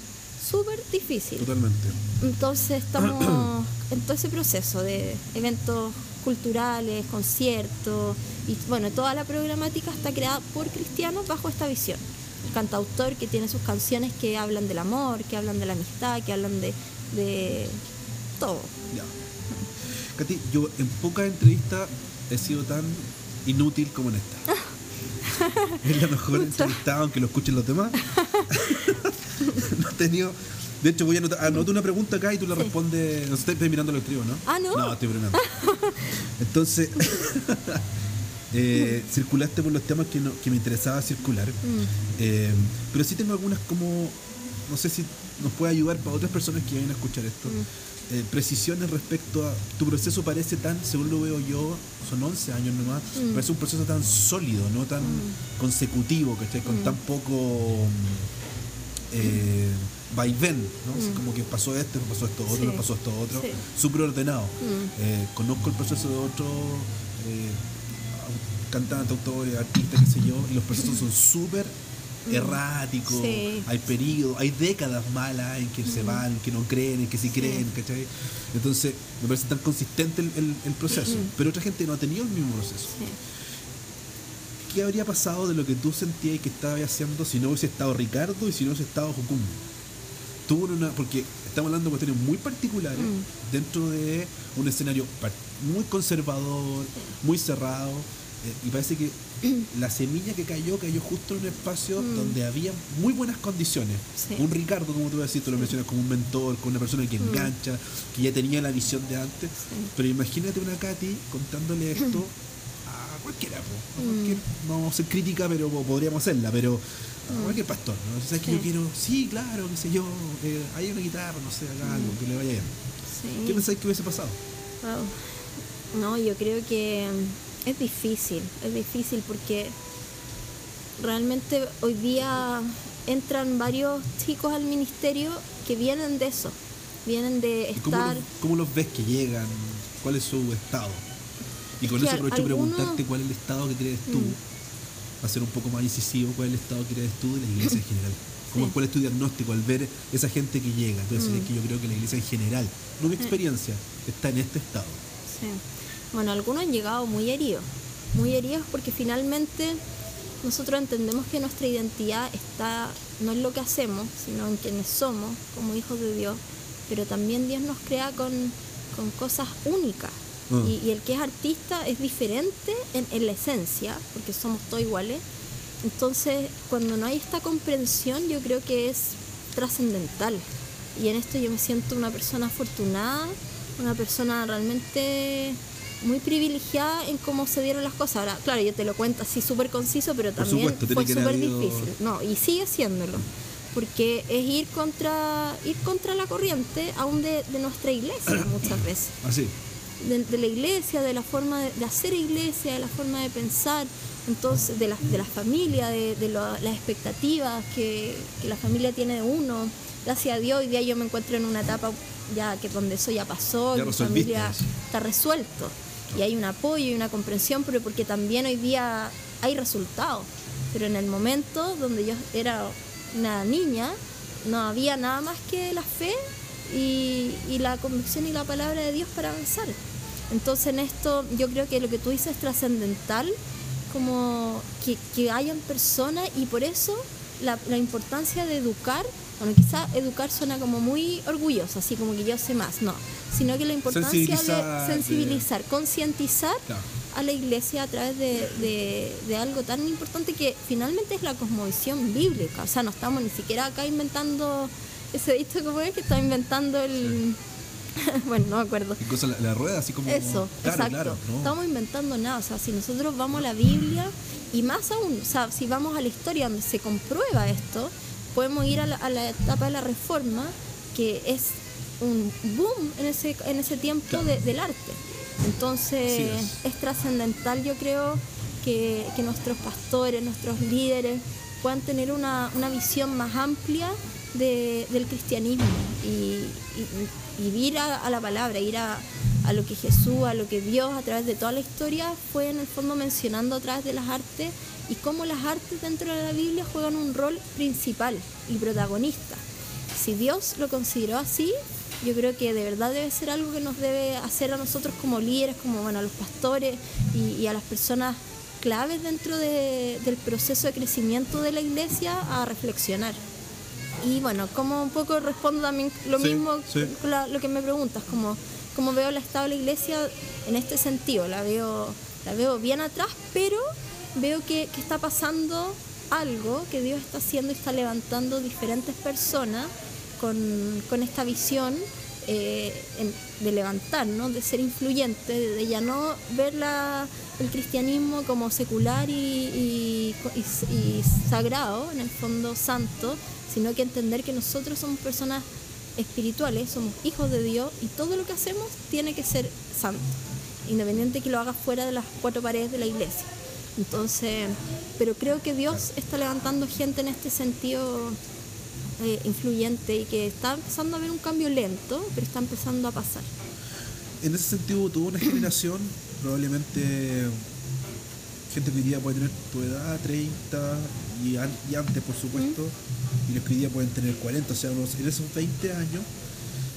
Súper difícil. Totalmente. Entonces estamos en todo ese proceso de eventos culturales, conciertos, y bueno, toda la programática está creada por cristianos bajo esta visión cantautor que tiene sus canciones que hablan del amor, que hablan de la amistad, que hablan de, de todo. Ya. Katy, yo en pocas entrevistas he sido tan inútil como en esta. es la mejor entrevista, aunque lo escuchen los demás. no he tenido De hecho, voy a anotar, anoto una pregunta acá y tú la respondes. No sé, estoy mirando los tribus, ¿no? Ah, ¿no? No, estoy mirando. Entonces, eh, circulaste por los temas que, no- que me interesaba circular. Mm. Eh, pero sí tengo algunas como. No sé si nos puede ayudar para otras personas que vayan a escuchar esto. Mm. Eh, precisiones respecto a. Tu proceso parece tan, según lo veo yo, son 11 años nomás. Mm. Parece un proceso tan sólido, no tan consecutivo, ¿cachai? Con tan poco. Vaivén, ¿no? Mm. como que pasó esto, pasó esto otro, Sí. pasó esto otro, Sí. súper ordenado. Mm. Eh, conozco el proceso de eh, au- cantantes, autores, artistas, qué sé yo, y los procesos son súper erráticos, Mm. Sí. hay periodos, hay décadas malas en que se van, que no creen, en que sí creen, ¿cachai? Entonces, me parece tan consistente el, el- el proceso, pero otra gente no ha tenido el mismo proceso. Sí. ¿Qué habría pasado de lo que tú sentías que estabas haciendo si no hubiese estado Ricardo y si no hubiese estado? Tuvo una. Porque estamos hablando de cuestiones muy particulares Mm. dentro de un escenario muy conservador, muy cerrado. Eh, y parece que la semilla que cayó, cayó justo en un espacio Mm. donde había muy buenas condiciones. Sí. Un Ricardo, como tú decís, tú lo mencionas como un mentor, como una persona que Mm. engancha, que ya tenía la visión de antes. Pero imagínate una Katy contándole esto a cualquiera, po. A Mm. cualquier- no vamos a ser crítica, pero po- podríamos hacerla, pero a cualquier pastor, ¿no? ¿Sabes que Mm. Sí. yo quiero? Sí, claro, qué sé yo, eh, hay una guitarra, no sé, haga algo, que le vaya bien. ¿Qué pensáis que hubiese pasado? Wow. No, yo creo que mm, es difícil, es difícil porque realmente hoy día entran varios chicos al ministerio que vienen de eso, vienen de ¿Y cómo, estar... los, cómo los ves que llegan? ¿Cuál es su estado? Y con eso aprovecho algunos- preguntarte cuál es el estado que crees tú, Mm. va a ser un poco más incisivo, cuál es el estado que crees tú de la iglesia en general. ¿Cómo, Sí. ¿Cuál es tu diagnóstico al ver esa gente que llega? Entonces, Mm. es que yo creo que la iglesia en general, no mi experiencia, está en este estado. Sí. Bueno, algunos han llegado muy heridos, muy heridos porque finalmente nosotros entendemos que nuestra identidad está no en lo que hacemos, sino en quienes somos como hijos de Dios, pero también Dios nos crea con, con cosas únicas. Y, y el que es artista es diferente en, en la esencia, porque somos todos iguales. Entonces, cuando no hay esta comprensión, yo creo que es trascendental. Y en esto yo me siento una persona afortunada, una persona realmente muy privilegiada en cómo se dieron las cosas. Ahora, claro, yo te lo cuento así súper conciso, pero también supuesto, fue súper habido- difícil. No, y sigue siéndolo. Porque es ir contra, ir contra la corriente aún de, de nuestra iglesia muchas veces Así. de, de la iglesia, de la forma de, de hacer iglesia, de la forma de pensar, entonces de la, de la familia, de, lo- las expectativas que, que la familia tiene de uno. Gracias a Dios, hoy día yo me encuentro en una etapa ya que donde eso ya pasó, Ya mi familia está resuelto y hay un apoyo y una comprensión, pero porque también hoy día hay resultados. Pero en el momento donde yo era una niña, no había nada más que la fe y, y la convicción y la palabra de Dios para avanzar. Entonces en esto yo creo que lo que tú dices es trascendental, como que, que hayan personas y por eso la, la importancia de educar, bueno quizá educar suena como muy orgulloso, así como que yo sé más, no, sino que la importancia Sensibilizar, de sensibilizar, concientizar Claro. a la iglesia a través de, de- de algo tan importante que finalmente es la cosmovisión bíblica. O sea, no estamos ni siquiera acá inventando ese dicho como es que está inventando el... bueno, no me acuerdo. Cosa la, la rueda, así como. Eso, claro, exacto. claro. ¿no? Estamos inventando nada. O sea, si nosotros vamos a la Biblia y más aún, o sea, si vamos a la historia donde se comprueba esto, podemos ir a la, a la etapa de la reforma, que es un boom en ese, en ese tiempo Claro. de- del arte. Entonces, es, trascendental, yo creo, que, que nuestros pastores, nuestros líderes puedan tener una, una visión más amplia de- del cristianismo y, y- y ir a, a la palabra, ir a, a lo que Jesús, a lo que Dios a través de toda la historia fue en el fondo mencionando a través de las artes y cómo las artes dentro de la Biblia juegan un rol principal y protagonista. Si Dios lo consideró así, yo creo que de verdad debe ser algo que nos debe hacer a nosotros como líderes, como bueno, a los pastores y, y a las personas claves dentro de- del proceso de crecimiento de la iglesia a reflexionar. Y bueno, como un poco respondo también lo Sí, mismo sí. la- lo que me preguntas, como, como veo el estado de la iglesia en este sentido, la veo, la veo bien atrás, pero veo que, está pasando algo, que Dios está haciendo y está levantando diferentes personas con, esta visión eh, en- de levantarnos, de ser influyente, de, ya no ver el cristianismo como secular y, sagrado, en el fondo santo, sino que entender que nosotros somos personas espirituales, somos hijos de Dios y todo lo que hacemos tiene que ser santo, independiente que lo hagas fuera de las cuatro paredes de la iglesia. Entonces, pero creo que Dios está levantando gente en este sentido eh, influyente y que está empezando a haber un cambio lento, pero está empezando a pasar. En ese sentido, tuvo una generación, probablemente gente que hoy día puede tener tu edad, 30 y, an- y antes, por supuesto, y los que hoy día pueden tener 40, o sea, unos- en esos 20 años,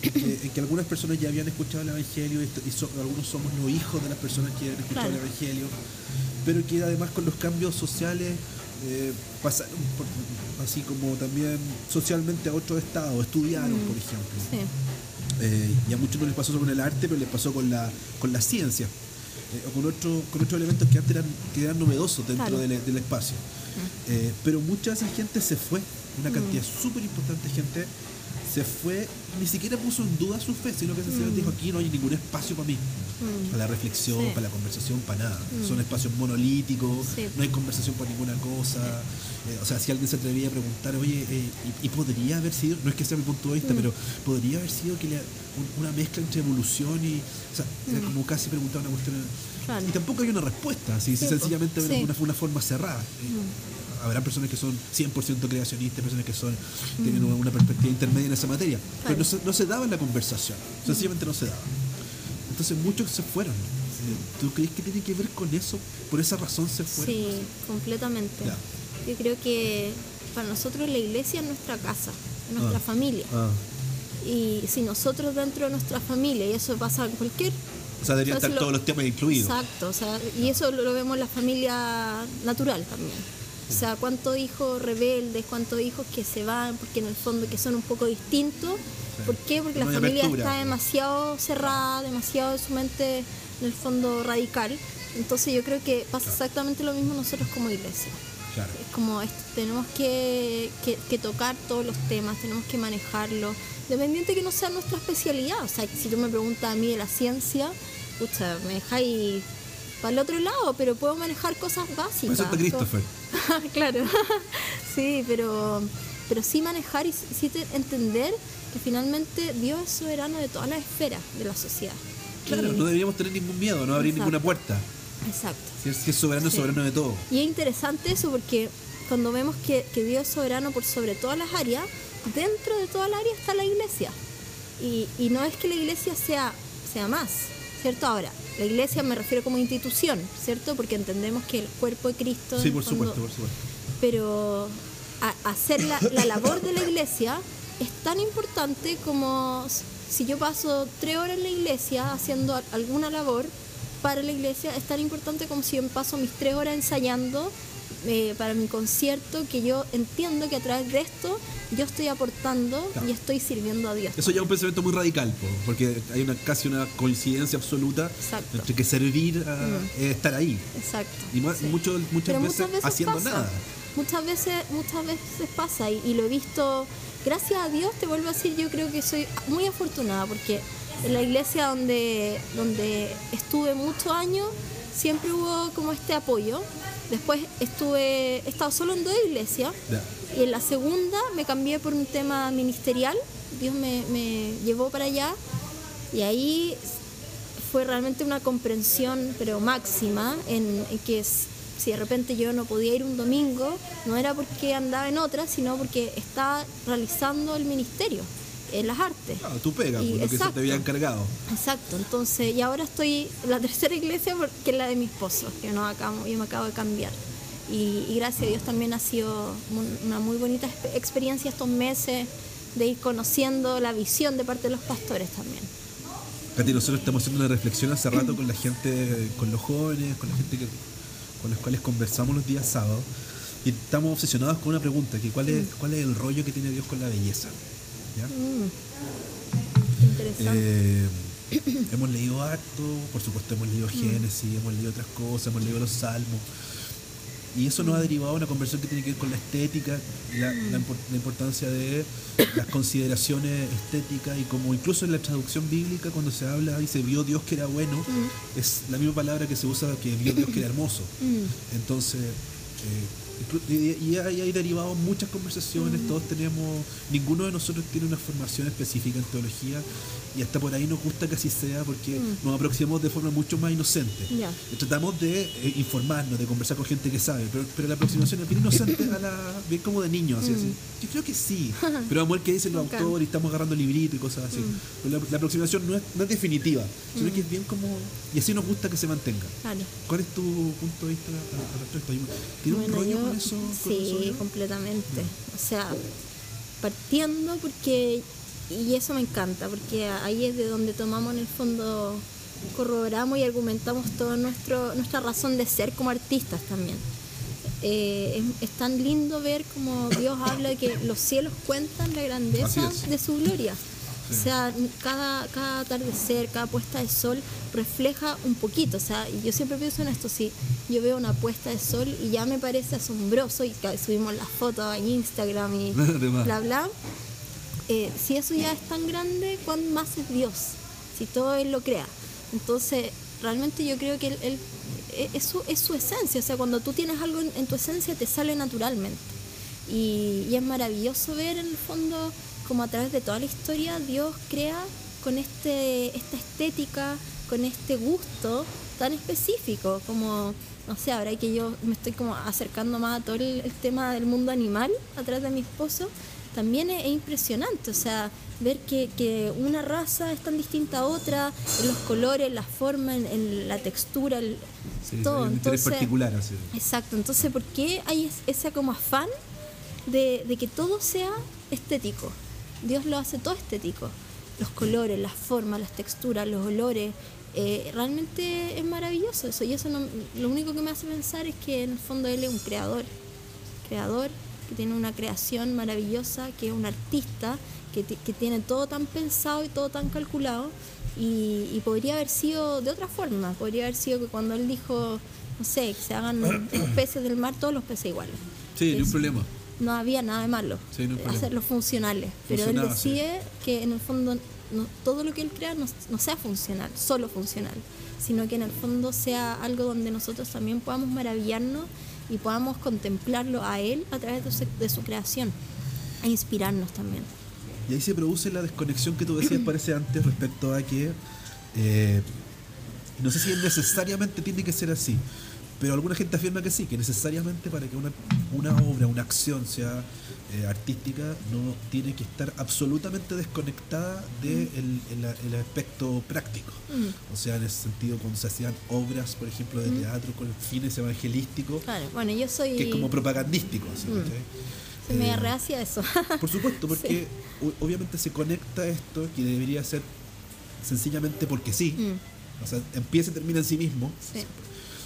eh, en que algunas personas ya habían escuchado el Evangelio y, esto- y so- algunos somos los hijos de las personas que han escuchado Claro. el Evangelio, pero que además con los cambios sociales eh, pasaron, por- así como también socialmente a otro estado, estudiaron, Mm. por ejemplo. Sí, Eh, y a muchos no les pasó solo con el arte, pero les pasó con la, con la ciencia. eh, o con, otro, con otros elementos que antes eran, que eran novedosos dentro Claro. del, del espacio. Eh, pero mucha de esa gente se fue, una Mm. cantidad súper importante de gente se fue, ni siquiera puso en duda su fe, sino que sencillamente dijo aquí no hay ningún espacio para mí, Mm. para la reflexión, Sí. para la conversación, para nada. Mm. Son espacios monolíticos, Sí. no hay conversación por ninguna cosa. Eh, o sea, si alguien se atrevía a preguntar, oye, eh, y, y podría haber sido, no es que sea mi punto de vista, Mm. pero podría haber sido que la- un- una mezcla entre evolución y, o sea, era como casi preguntar una cuestión. Claro. Y tampoco hay una respuesta, así, Sí, sencillamente po. una, Sí. una, una forma cerrada. Eh. Habrá personas que son 100% creacionistas, personas que son tienen una, una perspectiva intermedia en esa materia, pero no se, no se daba en la conversación, sencillamente no se daba. Entonces muchos se fueron. ¿Tú crees que tiene que ver con eso? ¿Por esa razón se fueron? Sí, completamente. Ya. Yo creo que para nosotros la iglesia es nuestra casa, es nuestra Ah. familia. Ah. Y si nosotros dentro de nuestra familia, y eso pasa en cualquier... O sea, deberían estar lo- todos los temas incluidos. Exacto, o sea, y eso lo, lo vemos en la familia natural también. O sea, cuántos hijos rebeldes, cuántos hijos que se van porque en el fondo que son un poco distintos. ¿Por qué? Porque No la familia apertura. está demasiado cerrada, demasiado en su mente en el fondo radical. Entonces yo creo que pasa exactamente lo mismo nosotros como iglesia. Claro. Es como esto, tenemos que, que- que tocar todos los temas, tenemos que manejarlo, dependiente que no sea nuestra especialidad. O sea, si tú me preguntas a mí de la ciencia, pucha, me dejáis para el otro lado, pero puedo manejar cosas básicas. Eso está Christopher. claro, sí, pero, pero sí manejar y sí te- entender que finalmente Dios es soberano de todas las esferas de la sociedad. Claro, Y- no deberíamos tener ningún miedo, no abrir Exacto. ninguna puerta. Exacto. Si es, si es soberano, es Sí. soberano de todo. Y es interesante eso porque cuando vemos que, que Dios es soberano por sobre todas las áreas, dentro de toda la área está la iglesia. Y, y no es que la iglesia sea, sea más, ¿cierto? Ahora, la iglesia me refiero como institución, ¿cierto? Porque entendemos que el cuerpo de Cristo... Sí, por fondo- supuesto, por supuesto. pero a- hacer la, la labor de la iglesia es tan importante como si yo paso tres horas en la iglesia haciendo alguna labor para la iglesia, es tan importante como si yo paso mis tres horas ensayando eh, para mi concierto, que yo entiendo que a través de esto yo estoy aportando Claro. y estoy sirviendo a Dios. Eso ya es un pensamiento muy radical, po, porque hay una casi una coincidencia absoluta Exacto. entre que servir a Mm. es estar ahí. Exacto. Y mu- sí. mucho- muchas, veces, muchas veces haciendo pasa. nada. Muchas veces, muchas veces pasa y, y lo he visto, gracias a Dios te vuelvo a decir, yo creo que soy muy afortunada porque en la iglesia donde, donde estuve muchos años siempre hubo como este apoyo. Después estuve, he estado solo en dos iglesias. Y en la segunda me cambié por un tema ministerial. Dios me, me llevó para allá. Y ahí fue realmente una comprensión, pero máxima, en, en que si de repente yo no podía ir un domingo, no era porque andaba en otra, sino porque estaba realizando el ministerio en las artes. Claro, tú pega, Y lo que se te exacto. había encargado. Exacto, entonces, y ahora estoy en la tercera iglesia porque es la de mi esposo, que no acabo, yo me acabo de cambiar. Y, y gracias a Dios también ha sido un- una muy bonita exp- experiencia estos meses de ir conociendo la visión de parte de los pastores también. Katy, nosotros estamos haciendo una reflexión hace rato con la gente, con los jóvenes, con la gente que, con los cuales conversamos los días sábados. Y estamos obsesionados con una pregunta, que cuál es, cuál es el rollo que tiene Dios con la belleza. ¿Ya? Mm. Interesante. Eh, hemos leído harto, por supuesto hemos leído Génesis, hemos leído otras cosas, hemos leído los Salmos. Y eso nos ha derivado a una conversación que tiene que ver con la estética, la, la, impor- la importancia de las consideraciones estéticas y como incluso en la traducción bíblica cuando se habla y se vio Dios que era bueno, es la misma palabra que se usa que vio Dios que era hermoso. Mm. Entonces, eh, y, hay, derivado muchas conversaciones, todos tenemos, ninguno de nosotros tiene una formación específica en teología y hasta por ahí nos gusta que así sea porque nos aproximamos de forma mucho más inocente. Ya. Y Tratamos de eh, informarnos, de conversar con gente que sabe, pero, pero la aproximación es bien inocente, a la, bien como de niño, así, así. Yo creo que sí, pero vamos a ver qué dicen los Mm. Ok. Mm. autores y estamos agarrando libritos y cosas así. Pero la, la aproximación no es, no es definitiva, sino que es bien como... Y así nos gusta que se mantenga. ¿Cuál es tu punto de vista al respecto? ¿Hay un- ¿Tiene un Bueno, rollo Sí, completamente. O sea, partiendo porque, y eso me encanta, porque ahí es de donde tomamos en el fondo, corroboramos y argumentamos toda nuestra razón de ser como artistas también. Eh, es, es tan lindo ver como Dios habla de que los cielos cuentan la grandeza de su gloria. O sea, cada, cada atardecer, cada puesta de sol refleja un poquito. O sea, yo siempre pienso en esto, si yo veo una puesta de sol y ya me parece asombroso y subimos las fotos en Instagram y bla, bla. eh, si eso ya es tan grande, ¿cuán más es Dios? Si todo Él lo crea. Entonces, realmente yo creo que él, él- eh, es, su, es su esencia. O sea, cuando tú tienes algo en, en tu esencia, te sale naturalmente. Y, y es maravilloso ver en el fondo como a través de toda la historia Dios crea con este, esta estética, con este gusto tan específico, como, no sé, ahora que yo me estoy como acercando más a todo el, el tema del mundo animal a través de mi esposo, también es, es impresionante, o sea, ver que, que una raza es tan distinta a otra, en los colores, la forma, en, en la textura, el- Sí, todo. un Entonces, particular. Así. Exacto, entonces, ¿por qué hay es- ese como afán de, de que todo sea estético? Dios lo hace todo estético. Los colores, las formas, las texturas, los olores. eh, realmente es maravilloso eso. Y eso no- lo único que me hace pensar es que en el fondo Él es un creador. Creador que tiene una creación maravillosa, que es un artista, que, que tiene todo tan pensado y todo tan calculado. Y, y podría haber sido de otra forma. Podría haber sido que cuando Él dijo, no sé, que se hagan los peces del mar, todos los peces iguales. Sí, ni un Es- problema. No había nada de malo Sí, no hacerlos funcionales pero él sí. decide que en el fondo no- todo lo que él crea no, no sea funcional solo funcional sino que en el fondo sea algo donde nosotros también podamos maravillarnos y podamos contemplarlo a él a través de su, de su creación e inspirarnos también Y ahí se produce la desconexión que tú decías, parece antes, respecto a que. eh, no sé si necesariamente tiene que ser así, pero alguna gente afirma que sí, que necesariamente para que una, una obra, una acción sea eh, artística, no tiene que estar absolutamente desconectada del el, aspecto práctico. O sea, en ese sentido, cuando se hacían obras, por ejemplo, de teatro con fines evangelísticos, claro bueno yo soy que es como propagandístico. se me Eh, rehacia eso por supuesto, porque obviamente se conecta esto que debería ser sencillamente porque sí. Mm, O sea, empieza y termina en sí mismo. sí.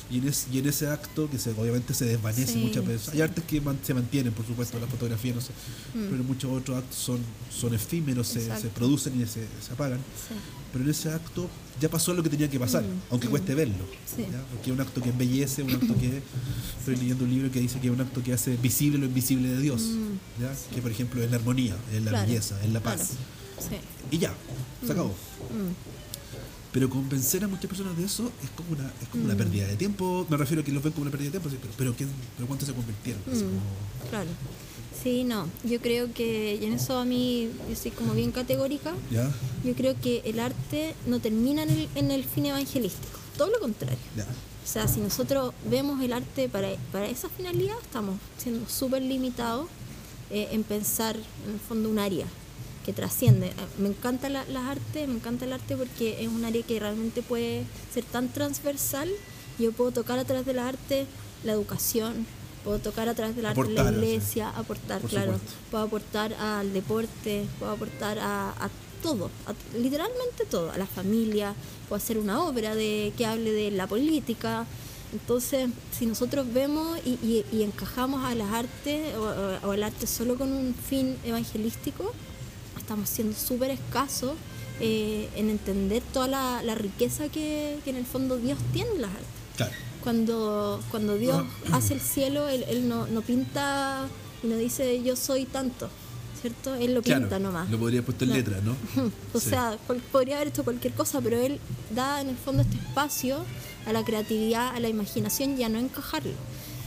Y en, es- y en ese acto que se, obviamente se desvanece Sí, muchas veces. Hay artes que man- se mantienen, por supuesto, la fotografía, no sé. Mm. Pero muchos otros actos son, son efímeros, se, se producen y se, se apagan. sí. Pero en ese acto ya pasó lo que tenía que pasar, Mm, aunque mm. cueste verlo. Sí. ¿ya? Porque es un acto que embellece, un acto que. Estoy leyendo un libro que dice que es un acto que hace visible lo invisible de Dios. Mm, ¿ya? Que, por ejemplo, es la armonía, es la Claro, belleza, es la paz. claro. sí Y ya, se acabó. Pero convencer a muchas personas de eso es como una, es como una Mm. pérdida de tiempo. Me refiero a que lo ven como una pérdida de tiempo, pero, pero, ¿qué- pero ¿cuánto se convirtieron? Mm. como- Claro. Sí, no. Yo creo que, y en eso a mí, yo soy como bien categórica, ¿Ya? yo creo que el arte no termina en el, en el fin evangelístico. Todo lo contrario. Ya. O sea, si nosotros vemos el arte para, para esa finalidad, estamos siendo súper limitados eh, en pensar, en el fondo, un área que trasciende. Eh, Me encanta la- las artes, me encanta el arte porque es un área que realmente puede ser tan transversal. Yo puedo tocar a través de la arte la educación, puedo tocar a través del arte la iglesia, aportar, Por claro. supuesto. Puedo aportar al deporte, puedo aportar a, a todo, a- literalmente todo, a la familia, puedo hacer una obra de que hable de la política. Entonces, si nosotros vemos y, y- y encajamos a las artes o, o- o el arte solo con un fin evangelístico, estamos siendo súper escasos eh, en entender toda la, la riqueza que, que en el fondo Dios tiene en las artes. Claro. Cuando, cuando Dios hace el cielo, Él, él no, no pinta y no dice yo soy tanto, ¿cierto? Él lo pinta Claro, nomás. lo podría haber puesto en No. letra, ¿no? O Sí. sea, podría haber hecho cualquier cosa, pero él da en el fondo este espacio a la creatividad, a la imaginación y a no encajarlo.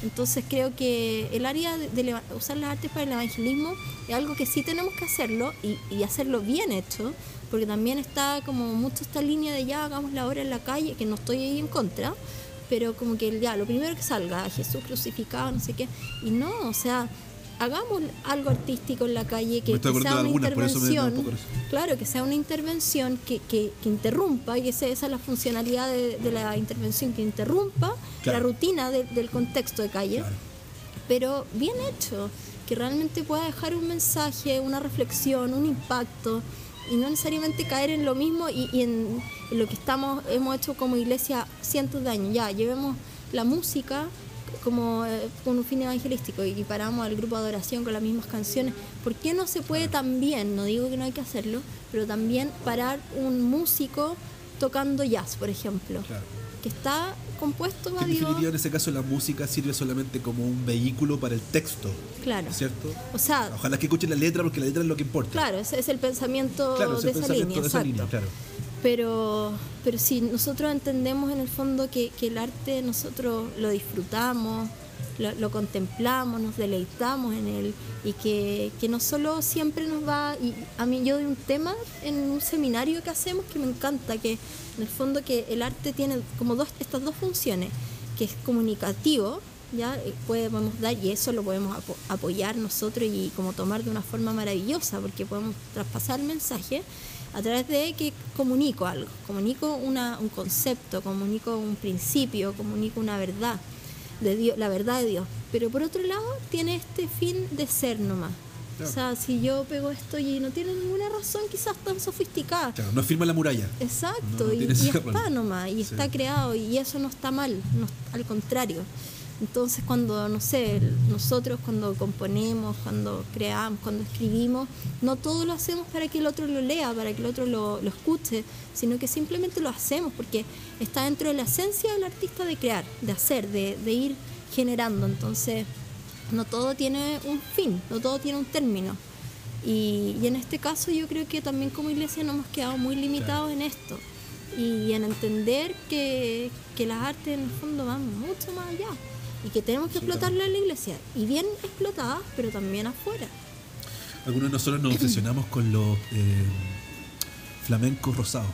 Entonces creo que el área de, usar las artes para el evangelismo es algo que sí tenemos que hacerlo y, y hacerlo bien hecho, porque también está como mucho esta línea de ya hagamos la obra en la calle, que no estoy ahí en contra, pero como que ya lo primero que salga, Jesús crucificado, no sé qué, y no, o sea, hagamos algo artístico en la calle que, sea una algunas, un intervención, claro, que sea una intervención que, que, que interrumpa, y esa, esa es la funcionalidad de, de la intervención, que interrumpa Claro. la rutina de- del contexto de calle, Claro. pero bien hecho, que realmente pueda dejar un mensaje, una reflexión, un impacto, y no necesariamente caer en lo mismo y, y en, en lo que estamos hemos hecho como iglesia cientos de años. Ya, llevemos la música como eh, con un fin evangelístico y paramos al grupo de adoración con las mismas canciones. ¿Por qué no se puede también, no digo que no hay que hacerlo, pero también parar un músico tocando jazz, por ejemplo, Claro. que está compuesto Que a en definitiva en ese caso la música sirve solamente como un vehículo para el texto, Claro. ¿cierto? O sea, Ojalá que escuchen la letra porque la letra es lo que importa. Claro, ese es el pensamiento Claro, de esa pensamiento línea, de esa exacto. línea, claro. Pero, pero si nosotros entendemos en el fondo que, que el arte nosotros lo disfrutamos, lo, contemplamos, nos deleitamos en él y que, que no solo siempre nos va, y a mí yo doy un tema en un seminario que hacemos que me encanta, que en el fondo que el arte tiene como dos, estas dos funciones, que es comunicativo, ya Eh, podemos dar y eso lo podemos apo- apoyar nosotros y como tomar de una forma maravillosa porque podemos traspasar el mensaje a través de que comunico algo, comunico una, un concepto, comunico un principio, comunico una verdad de Dios, la verdad de Dios. Pero por otro lado tiene este fin de ser nomás. Claro. O sea, si yo pego esto y no tiene ninguna razón quizás tan sofisticada. Claro, no firma la muralla. Exacto, No, no y, y está nomás, y Sí. está creado, y eso no está mal, no- al contrario. Entonces cuando, no sé, nosotros cuando componemos, cuando creamos, cuando escribimos, no todo lo hacemos para que el otro lo lea, para que el otro lo, lo escuche, sino que simplemente lo hacemos porque está dentro de la esencia del artista de crear, de hacer, de, de ir generando. Entonces, no todo tiene un fin, no todo tiene un término. Y, y en este caso yo creo que también como iglesia nos hemos quedado muy limitados en esto y en entender que, que las artes en el fondo van mucho más allá y que tenemos que explotarlas en la iglesia y bien explotadas, pero también afuera. Algunos de nosotros nos obsesionamos con los eh, flamencos rosados.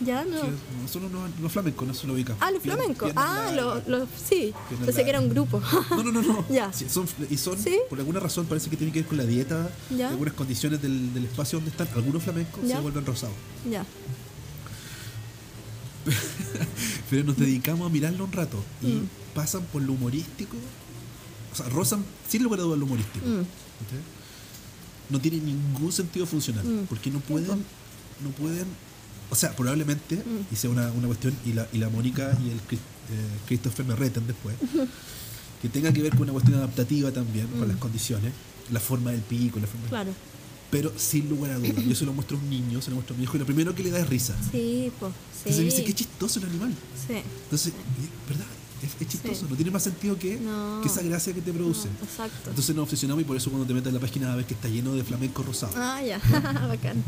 Ya no. Que Nosotros no, los flamencos, no se lo ubicamos. Ah, los flamencos. Ah, los, los- sí. Pensé que era un grupo. No, no, no, no. Ya. Sí, son, y son, ¿Sí? por alguna razón, parece que tiene que ver con la dieta, Ya. algunas condiciones del, del espacio donde están. Algunos flamencos Ya. se vuelven rosados. ya. Pero nos dedicamos a mirarlo un rato y Mm. Pasan por lo humorístico. O sea, rozan sin lugar a dudas lo humorístico. Mm. ¿cachai? No tiene ningún sentido funcional. Mm. Porque no pueden. No pueden. O sea, probablemente, Mm. y sea una, una cuestión, y la, y la Mónica y el eh, Christopher me reten después, que tenga que ver con una cuestión adaptativa también, con Mm. las condiciones, la forma del pico, la forma Claro. Pero sin lugar a dudas, yo se lo muestro a un niño, se lo muestro a mi hijo, y lo primero que le da es risa. Sí, pues. Sí. Entonces me dice, qué chistoso el animal. Sí. Entonces, ¿verdad? Es, es chistoso, Sí. no tiene más sentido que, No. que esa gracia que te produce. No, exacto. Entonces nos obsesionamos y por eso cuando te metes en la página a ver que está lleno de flamenco rosado. Ah, ya, bacán.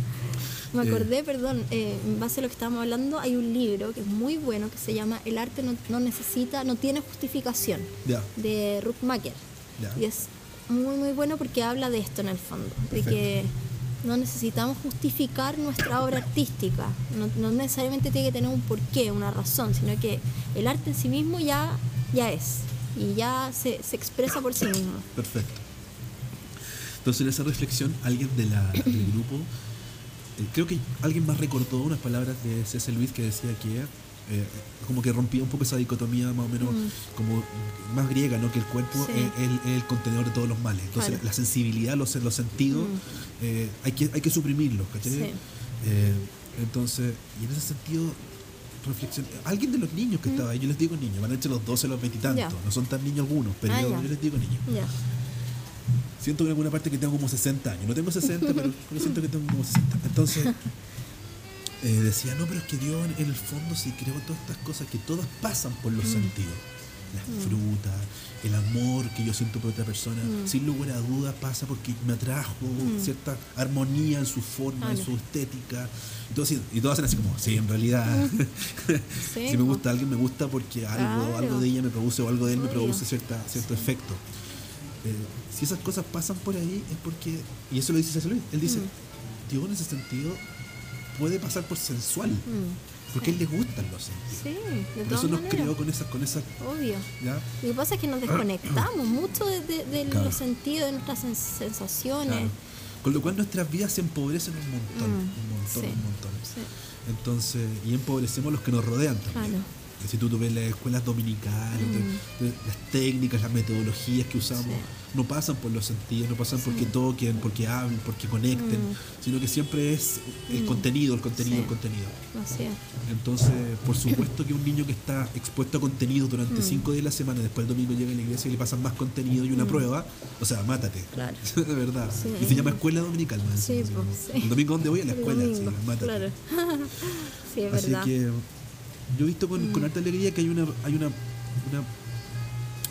Me Eh. acordé, perdón, eh, en base a lo que estábamos hablando, hay un libro que es muy bueno que se llama El arte no, no necesita, no tiene justificación, Ya, de Ruckmacher. ya. Y es muy, muy bueno porque habla de esto en el fondo, de que no necesitamos justificar nuestra obra artística, no, necesariamente tiene que tener un porqué, una razón, sino que el arte en sí mismo ya, ya es y ya se, se expresa por sí mismo. Perfecto. Entonces en esa reflexión, alguien del grupo, eh, creo que alguien más recordó unas palabras de C.S. Luis que decía que eh, como que rompía un poco esa dicotomía más o menos Mm. como más griega, ¿no? Que el cuerpo Sí. es, el, es el contenedor de todos los males. Entonces Claro. la sensibilidad, los, los sentidos, Mm. eh, hay, que, hay que suprimirlos, ¿cachai? Sí. Eh, entonces, y en ese sentido, reflexión. Alguien de los niños que estaba ahí, yo les digo niños, van entre los 12 y los 20 y tantos, Mm. Ya. no son tan niños algunos, pero Ah, yo, les digo niños. Ya. Siento que en alguna parte que tengo como 60 años. No tengo 60, pero, pero siento que tengo como 60. Entonces, eh, decía, no, pero es que Dios en, en el fondo sí creó todas estas cosas que todas pasan por los sentidos. Las frutas, el amor que yo siento por otra persona, sin lugar a dudas pasa porque me atrajo cierta armonía en su forma, en Claro. su estética. Y todos, y todos hacen así como, sí, en realidad, Sí, si me gusta alguien, me gusta porque algo, Claro. algo de ella me produce o algo de él me produce cierta, cierto efecto. Eh, si esas cosas pasan por ahí es porque, y eso lo dice César Luis, él dice, Mm. Dios en ese sentido puede pasar por sensual, Mm, porque a él le gustan los sentidos. Sí, de Por eso nos maneras. crió con esas, con esas, Obvio. ¿ya? Lo que pasa es que nos desconectamos mucho de, de- de Claro. los sentidos, de nuestras sen- sensaciones. Claro. Con lo cual nuestras vidas se empobrecen un montón, Mm, un montón, sí, un montón. sí. Entonces, y empobrecemos los que nos rodean también. Claro. Si tú, tú ves las escuelas dominicales, Mm. las técnicas, las metodologías que usamos, Sí. no pasan por los sentidos, no pasan porque toquen, porque hablen, porque conecten, sino que siempre es el Mm. contenido, el contenido, Sí. el contenido. Así es. Entonces, por supuesto que un niño que está expuesto a contenido Mm. durante cinco días de la semana, después el domingo llega a la iglesia y le pasan más contenido y una prueba, o sea, mátate. Mm. Claro. de verdad. Y se llama escuela dominical. más Sí, pues. El domingo donde voy a la El escuela, mátate. Claro. sí, es Así verdad. Mm. que yo he visto con, con harta alegría que hay una, hay una, una,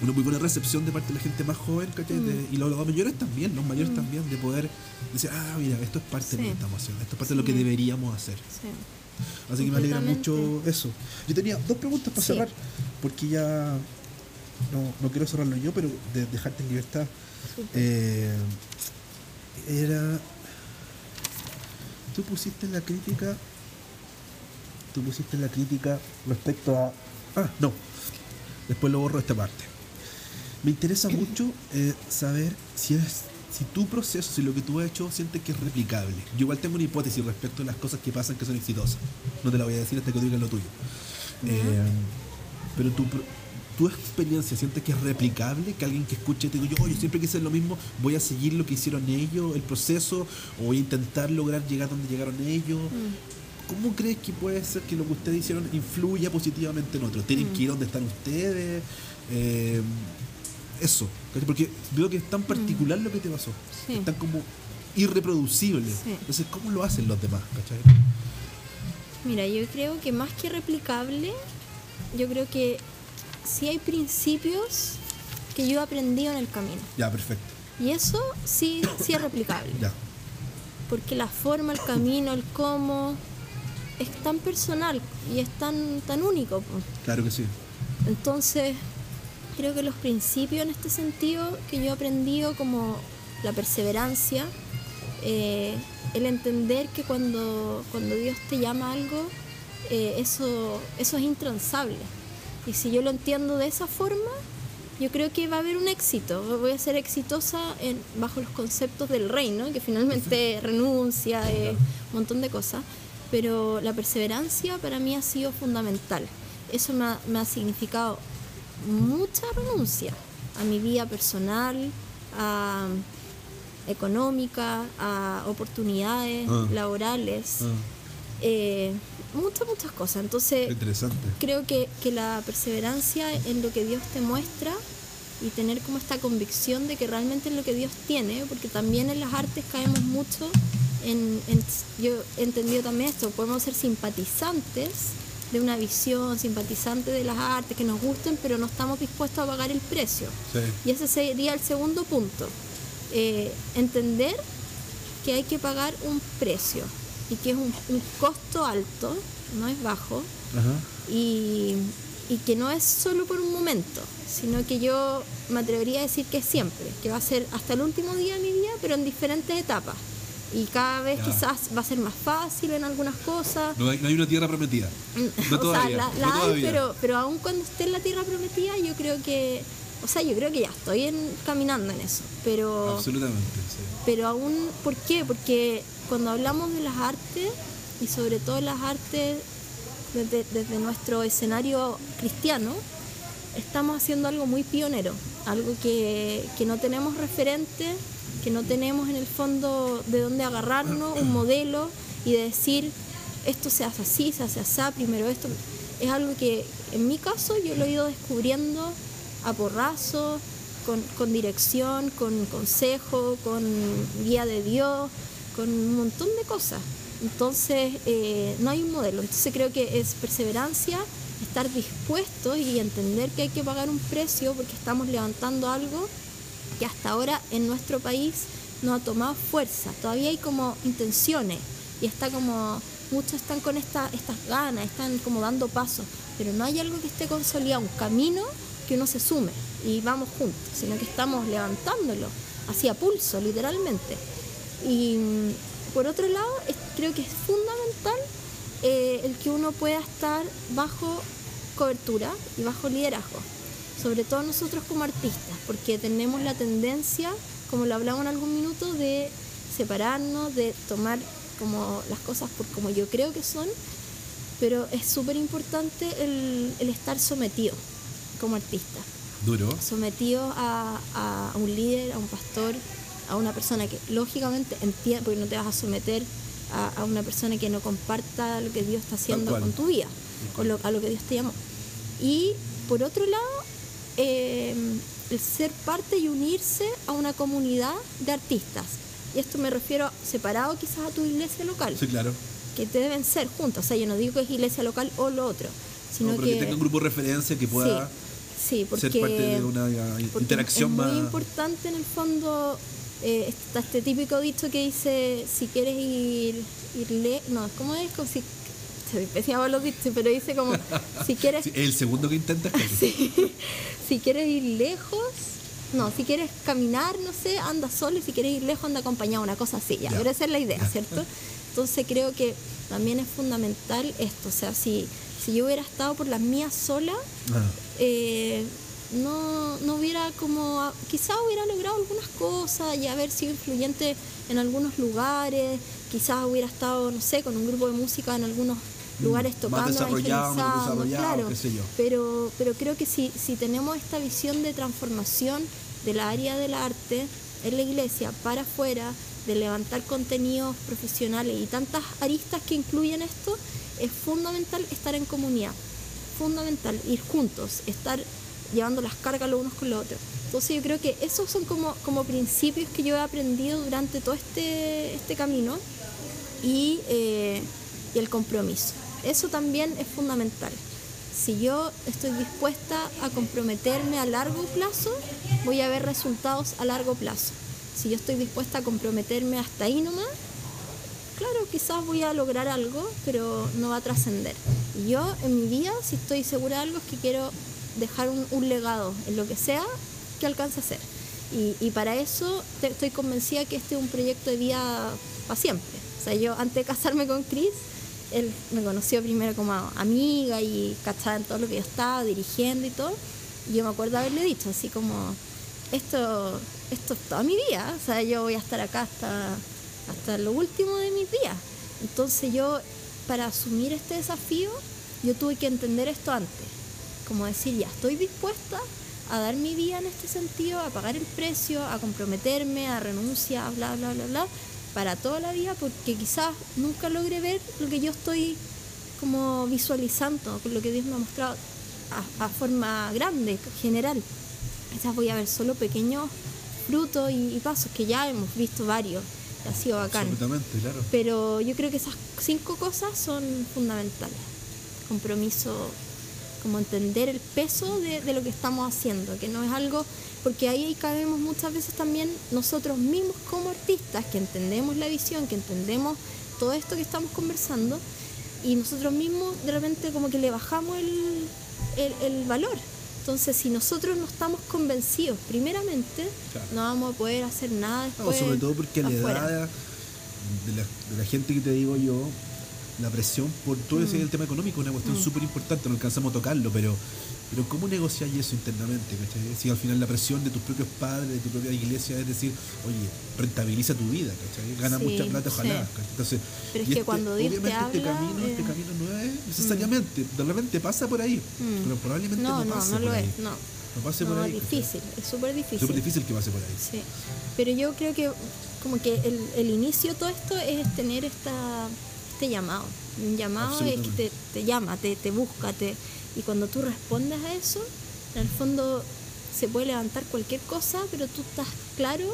una muy buena recepción de parte de la gente más joven, ¿cachai? Mm. De- y los, los mayores también, los mayores también, de poder decir, ah, mira, esto es parte de lo que estamos haciendo, esto es parte de lo que deberíamos hacer. Sí. Así que me alegra mucho eso. Yo tenía dos preguntas para cerrar, porque ya no, no quiero cerrarlo yo, pero de dejarte en libertad. Eh, era. Tú pusiste en la crítica. Tú pusiste la crítica respecto a. Ah, no. Después lo borro esta parte. Me interesa mucho eh, saber si es. Si tu proceso, si lo que tú has hecho, sientes que es replicable. Yo igual tengo una hipótesis respecto a las cosas que pasan que son exitosas. No te la voy a decir hasta que digas lo tuyo. Eh, pero tu, tu experiencia, ¿sientes que es replicable? Que alguien que escuche te diga, yo, yo siempre quise hacer lo mismo, voy a seguir lo que hicieron ellos, el proceso, o voy a intentar lograr llegar donde llegaron ellos. ¿Cómo crees que puede ser que lo que ustedes hicieron influya positivamente en otros? ¿Tienen que ir donde están ustedes? Eh, eso, porque veo que es tan particular lo que te pasó. Sí. Es tan como irreproducible. Sí. Entonces, ¿cómo lo hacen los demás? ¿cachai? Mira, yo creo que más que replicable, yo creo que sí hay principios que yo he aprendido en el camino. Ya, perfecto. Y eso sí, sí es replicable. Ya. Porque la forma, el camino, el cómo es tan personal y es tan, tan único. Claro que sí. Entonces, creo que los principios en este sentido que yo he aprendido como la perseverancia, eh, el entender que cuando, cuando Dios te llama a algo, eh, eso, eso es intransable. Y si yo lo entiendo de esa forma, yo creo que va a haber un éxito. Voy a ser exitosa en, bajo los conceptos del reino, que finalmente renuncia, eh, un montón de cosas. Pero la perseverancia para mí ha sido fundamental. Eso me ha, me ha significado mucha renuncia a mi vida personal, a económica, a oportunidades Ah. laborales, Ah, eh, muchas, muchas cosas. Entonces, interesante. creo que, que la perseverancia en lo que Dios te muestra y tener como esta convicción de que realmente es lo que Dios tiene, porque también en las artes caemos mucho en, en- yo he entendido también esto, podemos ser simpatizantes de una visión, simpatizantes de las artes que nos gusten, pero no estamos dispuestos a pagar el precio. Sí. Y ese sería el segundo punto. Eh, entender que hay que pagar un precio y que es un, un costo alto, no es bajo, Ajá. y, y que no es solo por un momento, sino que yo me atrevería a decir que es siempre, que va a ser hasta el último día de mi vida, pero en diferentes etapas. Y cada vez Ya. quizás va a ser más fácil en algunas cosas. No hay, no hay una tierra prometida. No o todavía. sea, la, no hay, todavía. pero, pero aún cuando esté en la tierra prometida, yo creo que, o sea, yo creo que ya estoy en, caminando en eso. Pero, Absolutamente, sí. pero aún, ¿por qué? Porque cuando hablamos de las artes, y sobre todo las artes desde, desde nuestro escenario cristiano, estamos haciendo algo muy pionero, algo que, que no tenemos referente, que no tenemos en el fondo de dónde agarrarnos, un modelo y de decir, esto se hace así, se hace así, primero esto. Es algo que en mi caso yo lo he ido descubriendo a porrazo, con, con dirección, con consejo, con guía de Dios, con un montón de cosas. Entonces, eh, no hay un modelo. Entonces creo que es perseverancia, estar dispuestos y entender que hay que pagar un precio porque estamos levantando algo que hasta ahora en nuestro país no ha tomado fuerza. Todavía hay como intenciones y está como, muchos están con esta, estas ganas, están como dando pasos, pero no hay algo que esté consolidado, un camino que uno se sume y vamos juntos, sino que estamos levantándolo, así a pulso, literalmente. Y mm, por otro lado, creo que es fundamental eh, el que uno pueda estar bajo cobertura y bajo liderazgo, sobre todo nosotros como artistas, porque tenemos la tendencia, como lo hablamos en algún minuto, de separarnos, de tomar como las cosas por como yo creo que son, pero es súper importante el, estar sometido como artista. Duro. Sometido a, a, un líder, a un pastor, a una persona que lógicamente entiende, porque no te vas a someter a, una persona que no comparta lo que Dios está haciendo con tu vida, con a lo que Dios te llamó. Y por otro lado, eh, el ser parte y unirse a una comunidad de artistas. Y esto me refiero separado quizás a tu iglesia local. Sí, claro. Que te deben ser juntos. O sea, yo no digo que es iglesia local o lo otro. Sino que, tenga un grupo de referencia que pueda sí, porque, ser parte de una interacción más. Es muy importante en el fondo eh, está este típico dicho que dice, si quieres ir, irle, no, ¿cómo es? Como si, se los dichos, pero dice como, si quieres... el segundo que intentas. si quieres ir lejos, no, si quieres caminar, no sé, anda solo y si quieres ir lejos, anda acompañado, una cosa así, ya, esa es la idea, ¿cierto? Entonces creo que también es fundamental esto, o sea, si, si yo hubiera estado por las mías sola, ah. eh, no, no hubiera como, quizás hubiera logrado algunas cosas y haber sido influyente en algunos lugares, quizás hubiera estado, no sé, con un grupo de música en algunos lugares tocando, evangelizando, claro, pero pero creo que si, si tenemos esta visión de transformación del área del arte en la iglesia para afuera, de levantar contenidos profesionales y tantas aristas que incluyen esto, es fundamental estar en comunidad, fundamental ir juntos, estar llevando las cargas los unos con los otros. Entonces yo creo que esos son como, como principios que yo he aprendido durante todo este, este camino y, eh, y el compromiso. Eso también es fundamental. Si yo estoy dispuesta a comprometerme a largo plazo, voy a ver resultados a largo plazo. Si yo estoy dispuesta a comprometerme hasta ahí claro, quizás voy a lograr algo, pero no va a trascender. Yo en mi vida, si estoy segura de algo, es que quiero dejar un, legado en lo que sea que alcance a ser. Y, para eso estoy convencida que este es un proyecto de vida para siempre. O sea, yo antes de casarme con Chris, él me conoció primero como amiga y cachaba en todo lo que yo estaba dirigiendo y todo. Y yo me acuerdo haberle dicho así como, esto, esto es toda mi vida, o sea, yo voy a estar acá hasta, hasta lo último de mis días. Entonces yo, para asumir este desafío, yo tuve que entender esto antes como decir, ya estoy dispuesta a dar mi vida en este sentido, a pagar el precio, a comprometerme, a renuncia, bla, bla, bla, bla, para toda la vida, porque quizás nunca logre ver lo que yo estoy como visualizando, lo que Dios me ha mostrado a, forma grande, general. Quizás voy a ver solo pequeños frutos y, pasos, que ya hemos visto varios, ha sido bacán. Absolutamente, claro. Pero yo creo que esas cinco cosas son fundamentales. Compromiso como entender el peso de, lo que estamos haciendo, que no es algo, porque ahí cabemos muchas veces también nosotros mismos como artistas, que entendemos la visión, que entendemos todo esto que estamos conversando, y nosotros mismos de repente como que le bajamos el, valor. Entonces, si nosotros no estamos convencidos, primeramente, no vamos a poder hacer nada después. sobre todo porque la edad de la, de la gente que te digo yo, la presión por todo ese mm. tema económico, una cuestión mm. súper importante, no alcanzamos a tocarlo, pero pero ¿cómo negociar eso internamente? Si al final la presión de tus propios padres, de tu propia iglesia es decir, oye, rentabiliza tu vida, ¿cachai? Gana mucha plata, ojalá. Entonces, pero es que este, cuando Dios obviamente te este camino, este camino no es necesariamente, de repente pasa por ahí, mm. pero probablemente no, no pase no, no lo Es, no. No pase por ahí. Es difícil, es súper difícil. Súper difícil que pase por ahí. Sí. Pero yo creo que como que el, el inicio de todo esto es tener esta este llamado. Un llamado es que te, llama, te, te busca, te, y cuando tú respondes a eso, en el fondo se puede levantar cualquier cosa, pero tú estás claro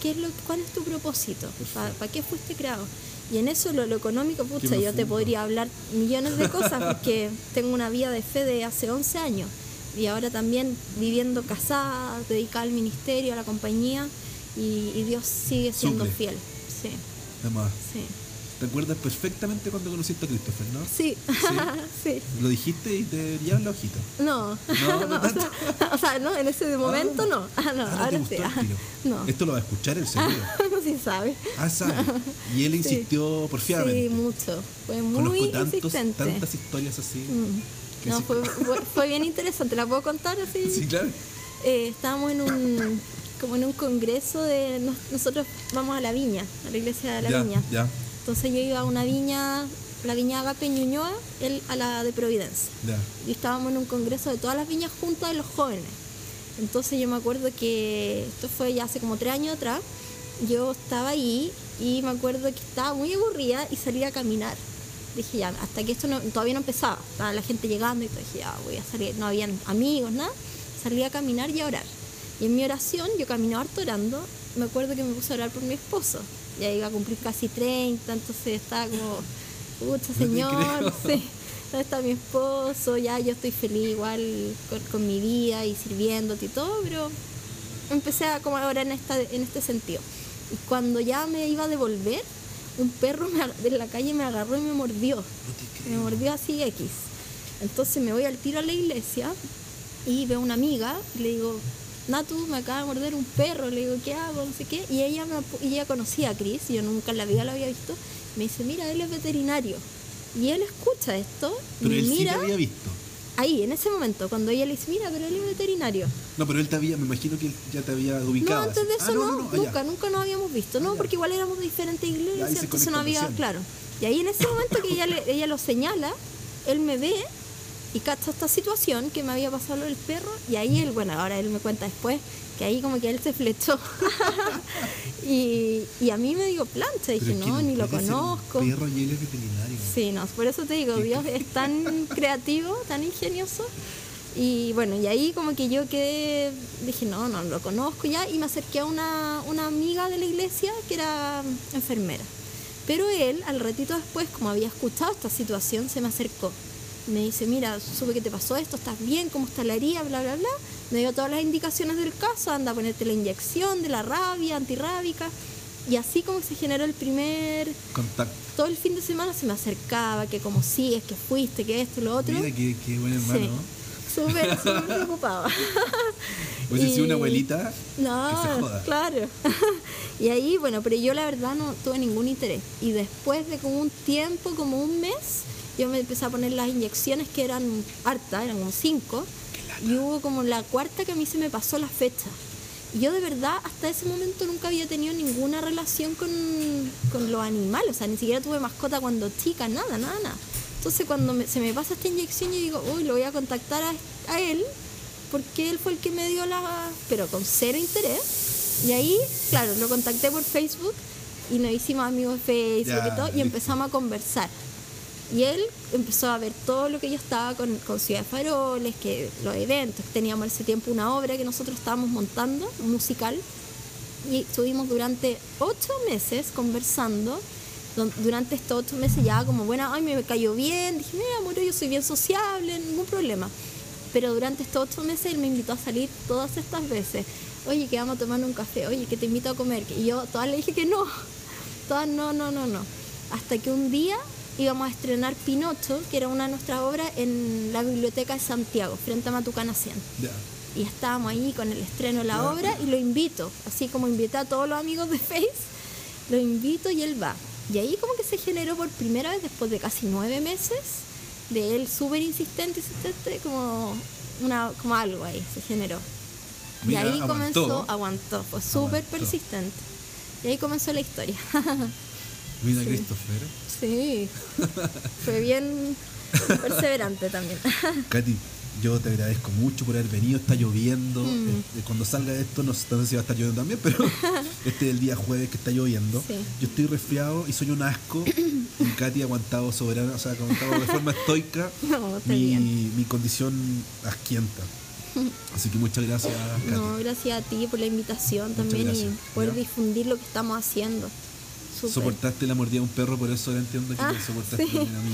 qué es lo, cuál es tu propósito, para qué fuiste creado. Y en eso, lo, lo económico, pucha, yo te podría hablar millones de cosas porque tengo una vida de fe de hace 11 años. Y ahora también viviendo casada, dedicada al ministerio, a la compañía. Y, y Dios sigue siendo Suple. fiel. Sí. ¿Te acuerdas perfectamente cuando conociste a Christopher, no? Sí, sí. Lo dijiste y te brillaban la hojita. No, No, no o, sea, o sea, no, en ese momento no. Ah, no, Ah, ¿no te ahora gustó sí. ah? No. Esto lo va a escuchar el seguro. no sí sabe. Ah, sabe. Y él insistió porfiadamente. Sí, mucho. Fue muy Conozco tantos, insistente. tantas historias así. Mm. No, sí- fue, fue- fue bien interesante. ¿La puedo contar así? Sí, claro. Eh, estábamos en un como en un congreso de nos- nosotros vamos a la viña, a la iglesia de la ya, viña. ya, Entonces yo iba a una viña, la viña Agape Ñuñoa, él a la de Providencia. Y estábamos en un congreso de todas las viñas juntas de los jóvenes. Entonces yo me acuerdo que esto fue ya hace como tres años atrás. Yo estaba ahí y me acuerdo que estaba muy aburrida y salí a caminar. Dije ya, hasta que esto no- todavía no empezaba. Estaba la gente llegando y todo, dije ya, voy a salir. No habían amigos, nada. Salí a caminar y a orar. Y en mi oración, yo caminaba harto orando. Me acuerdo que me puse a orar por mi esposo. Ya iba a cumplir casi 30, entonces estaba como, pucha señor, sí. ¿Dónde está mi esposo? Ya yo estoy feliz igual con, con mi vida y sirviéndote y todo, pero empecé a como ahora en, esta, en este sentido. Y cuando ya me iba a devolver, un perro me de la calle me agarró y me mordió. No Me mordió así X. Entonces me voy al tiro a la iglesia y veo una amiga y le digo, Natu, me acaba de morder un perro. Le digo, ¿qué hago? No sé qué. Y ella, me, y ella conocía a Chris, yo nunca en la vida lo había visto. Me dice, mira, él es veterinario. Y él escucha esto, Pero me él sí te mira había visto. ahí, en ese momento, cuando ella le dice, mira, pero él es veterinario. No, pero él te había, me imagino que él ya te había ubicado. No, antes de así. eso Ah, no, ah, nunca, nunca nos habíamos visto, Ah, ¿no? Porque igual éramos de diferentes iglesias, entonces no había, claro. Y ahí en ese momento que ella, le- ella lo señala, él me ve y cacha esta situación que me había pasado lo del perro y ahí él, bueno, ahora él me cuenta después que ahí como que él se flechó. y, y a mí me dio plancha, dije, no, ni lo conozco. Perro y él es veterinario. Sí, no, por eso te digo, Dios es tan creativo, tan ingenioso. Y bueno, y ahí como que yo quedé, dije, no, no lo conozco ya, y me acerqué a una, una amiga de la iglesia que era enfermera. Pero él, al ratito después, como había escuchado esta situación, se me acercó. Me dice, mira, supe que te pasó esto, estás bien, cómo está la herida, bla, bla, bla. Me dio todas las indicaciones del caso, anda a ponerte la inyección de la rabia, antirrábica. Y así como se generó el primer Contacto. todo el fin de semana se me acercaba, que como sigues, que fuiste, que esto, lo otro. Mira qué, qué buen hermano. Sí, súper, súper preocupada. Hubiese sido Y- una abuelita. No, Que se joda. claro. y ahí, bueno, pero yo la verdad no tuve ningún interés. Y después de como un tiempo, como un mes, yo me empecé a poner las inyecciones que eran hartas, eran como cinco. Y hubo como la cuarta que a mí se me pasó la fecha. Y yo de verdad hasta ese momento nunca había tenido ninguna relación con, con los animales. O sea, ni siquiera tuve mascota cuando chica, nada, nada, nada. Entonces cuando me- se me pasa esta inyección yo digo, uy, lo voy a contactar a, a él porque él fue el que me dio la... pero con cero interés. Y ahí, claro, lo contacté por Facebook y nos hicimos amigos de Facebook y todo y listo. empezamos a conversar. Y él empezó a ver todo lo que yo estaba con, con Ciudad de Faroles, que los eventos, teníamos ese tiempo una obra que nosotros estábamos montando, musical, y estuvimos durante ocho meses conversando. Durante estos ocho meses ya como, bueno, ay, me cayó bien, dije, mira, amor, yo soy bien sociable, ningún problema. Pero durante estos ocho meses él me invitó a salir todas estas veces. Oye, que vamos a tomar un café, oye, que te invito a comer. Y yo todas le dije que no, todas no, no, no, no. Hasta que un día íbamos a estrenar Pinocho, que era una de nuestras obras, en la Biblioteca de Santiago, frente a Matucana 100 Ya. y estábamos ahí con el estreno de la Ya. obra y lo invito, así como invité a todos los amigos de Face, lo invito y él va. Y ahí como que se generó por primera vez, después de casi nueve meses, de él súper insistente, insistente, como, una, como algo ahí se generó. Mira, y ahí aguantó. comenzó, aguantó, fue súper persistente. Y ahí comenzó la historia. Mira, Sí. Christopher. Sí, fue bien perseverante también. Katy, yo te agradezco mucho por haber venido. Está lloviendo. Mm. Este, cuando salga esto, no sé si va a estar lloviendo también, pero este es el día jueves que está lloviendo. Sí. Yo estoy resfriado y soy un asco. y Katy ha aguantado soberana, o sea, ha aguantado de forma estoica No, mi, mi condición asquienta. Así que muchas gracias, Katy. No, gracias a ti por la invitación también gracias. y poder Ya. difundir lo que estamos haciendo. Soportaste la mordida de un perro, por eso ahora entiendo que Ah, soportaste sí. también a mí.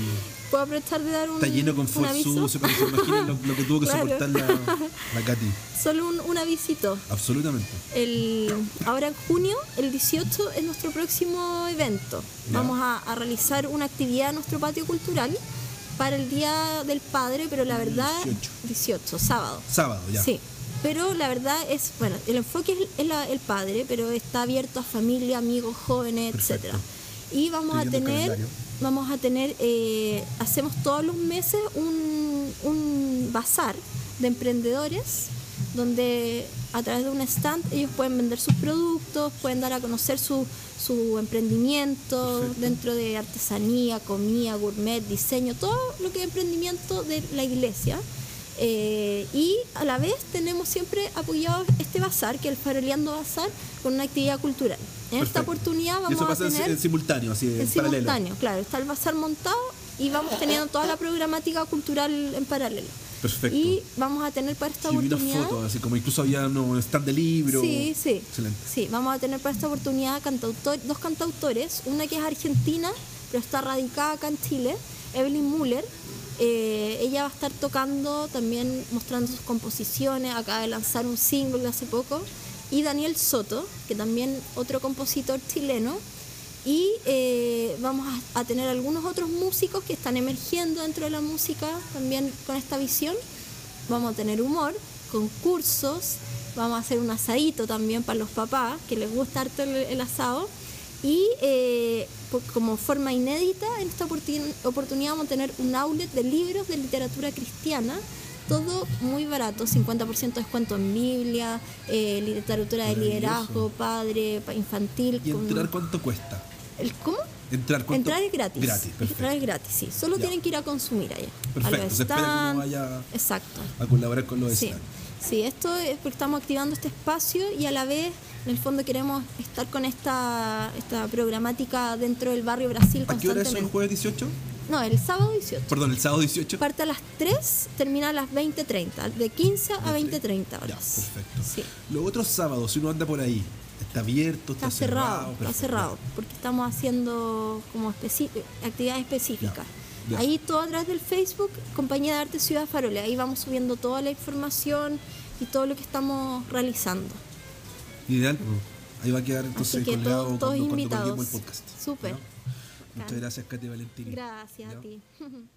¿Puedo aprovechar de dar un, Está lleno con sucio, pero se imaginen lo, lo que tuvo que Claro. soportar la, la Katy. Solo un, un avisito. Absolutamente. El, ahora en junio, el 18, es nuestro próximo evento. Vamos a, a realizar una actividad en nuestro patio cultural para el Día del Padre, pero la verdad, 18. 18, sábado. Sábado, ya. Sí, pero la verdad es, bueno, el enfoque es, es la- el padre, pero está abierto a familia, amigos, jóvenes, Perfecto. etcétera. Y vamos a tener, vamos a tener, eh, hacemos todos los meses un, un bazar de emprendedores donde a través de un stand ellos pueden vender sus productos, pueden dar a conocer su, su emprendimiento Perfecto. dentro de artesanía, comida, gourmet, diseño, todo lo que es emprendimiento de la iglesia. Eh, y a la vez tenemos siempre apoyado este bazar, que es el Faroleando Bazar, con una actividad cultural. En esta Perfecto. oportunidad Y vamos eso a pasa en- tener en simultáneo, así en, en paralelo. simultáneo, claro, está el bazar montado y vamos teniendo toda la programática cultural en paralelo. Perfecto. Y vamos a tener para esta unas oportunidad. fotos, así como incluso había un stand de libro. Sí, sí. Excelente. Sí, vamos a tener para esta oportunidad cantautor, dos cantautores, una que es argentina, pero está radicada acá en Chile, Evelyn Muller. Eh, ella va a estar tocando, también mostrando sus composiciones, acaba de lanzar un single hace poco. Y Daniel Soto, que también otro compositor chileno. Y eh, vamos a, a tener algunos otros músicos que están emergiendo dentro de la música también con esta visión. Vamos a tener humor, concursos, vamos a hacer un asadito también para los papás, que les gusta harto el, el asado. Y eh, como forma inédita, en esta oportun- oportunidad vamos a tener un outlet de libros de literatura cristiana, todo muy barato, 50% de descuento en Biblia, eh, literatura de liderazgo, padre, pa- infantil. ¿Y con- entrar cuánto cuesta? ¿El cómo? Entrar cuánto Entrar es gratis. Gratis. Entrar es gratis, sí. Solo Ya. tienen que ir a consumir allá. Perfecto, A se espera que uno stands. vaya Exacto. a colaborar con los Sí. stands. sí, esto es porque estamos activando este espacio y a la vez, en el fondo, queremos estar con esta, esta programática dentro del barrio Brasil ¿A qué hora es el jueves 18? No, el sábado 18. Perdón, el sábado 18. Parte a las 3, termina a las 20.30, de 15 a 20.30 Ya, horas. perfecto. Sí. Los otros sábados, si uno anda por ahí, está abierto, está, Está cerrado, está perfecto. cerrado, porque estamos haciendo como actividades específicas. Ya, ya. Ahí todo a través del Facebook, Compañía de Arte Ciudad Farole. Ahí vamos subiendo toda la información y todo lo que estamos realizando. Ideal. Ahí va a quedar entonces colgado cuando, todos cuando invitados. colguemos el podcast. Súper. ¿Ya? Muchas gracias, Katy Valentín. Gracias Ya. a ti.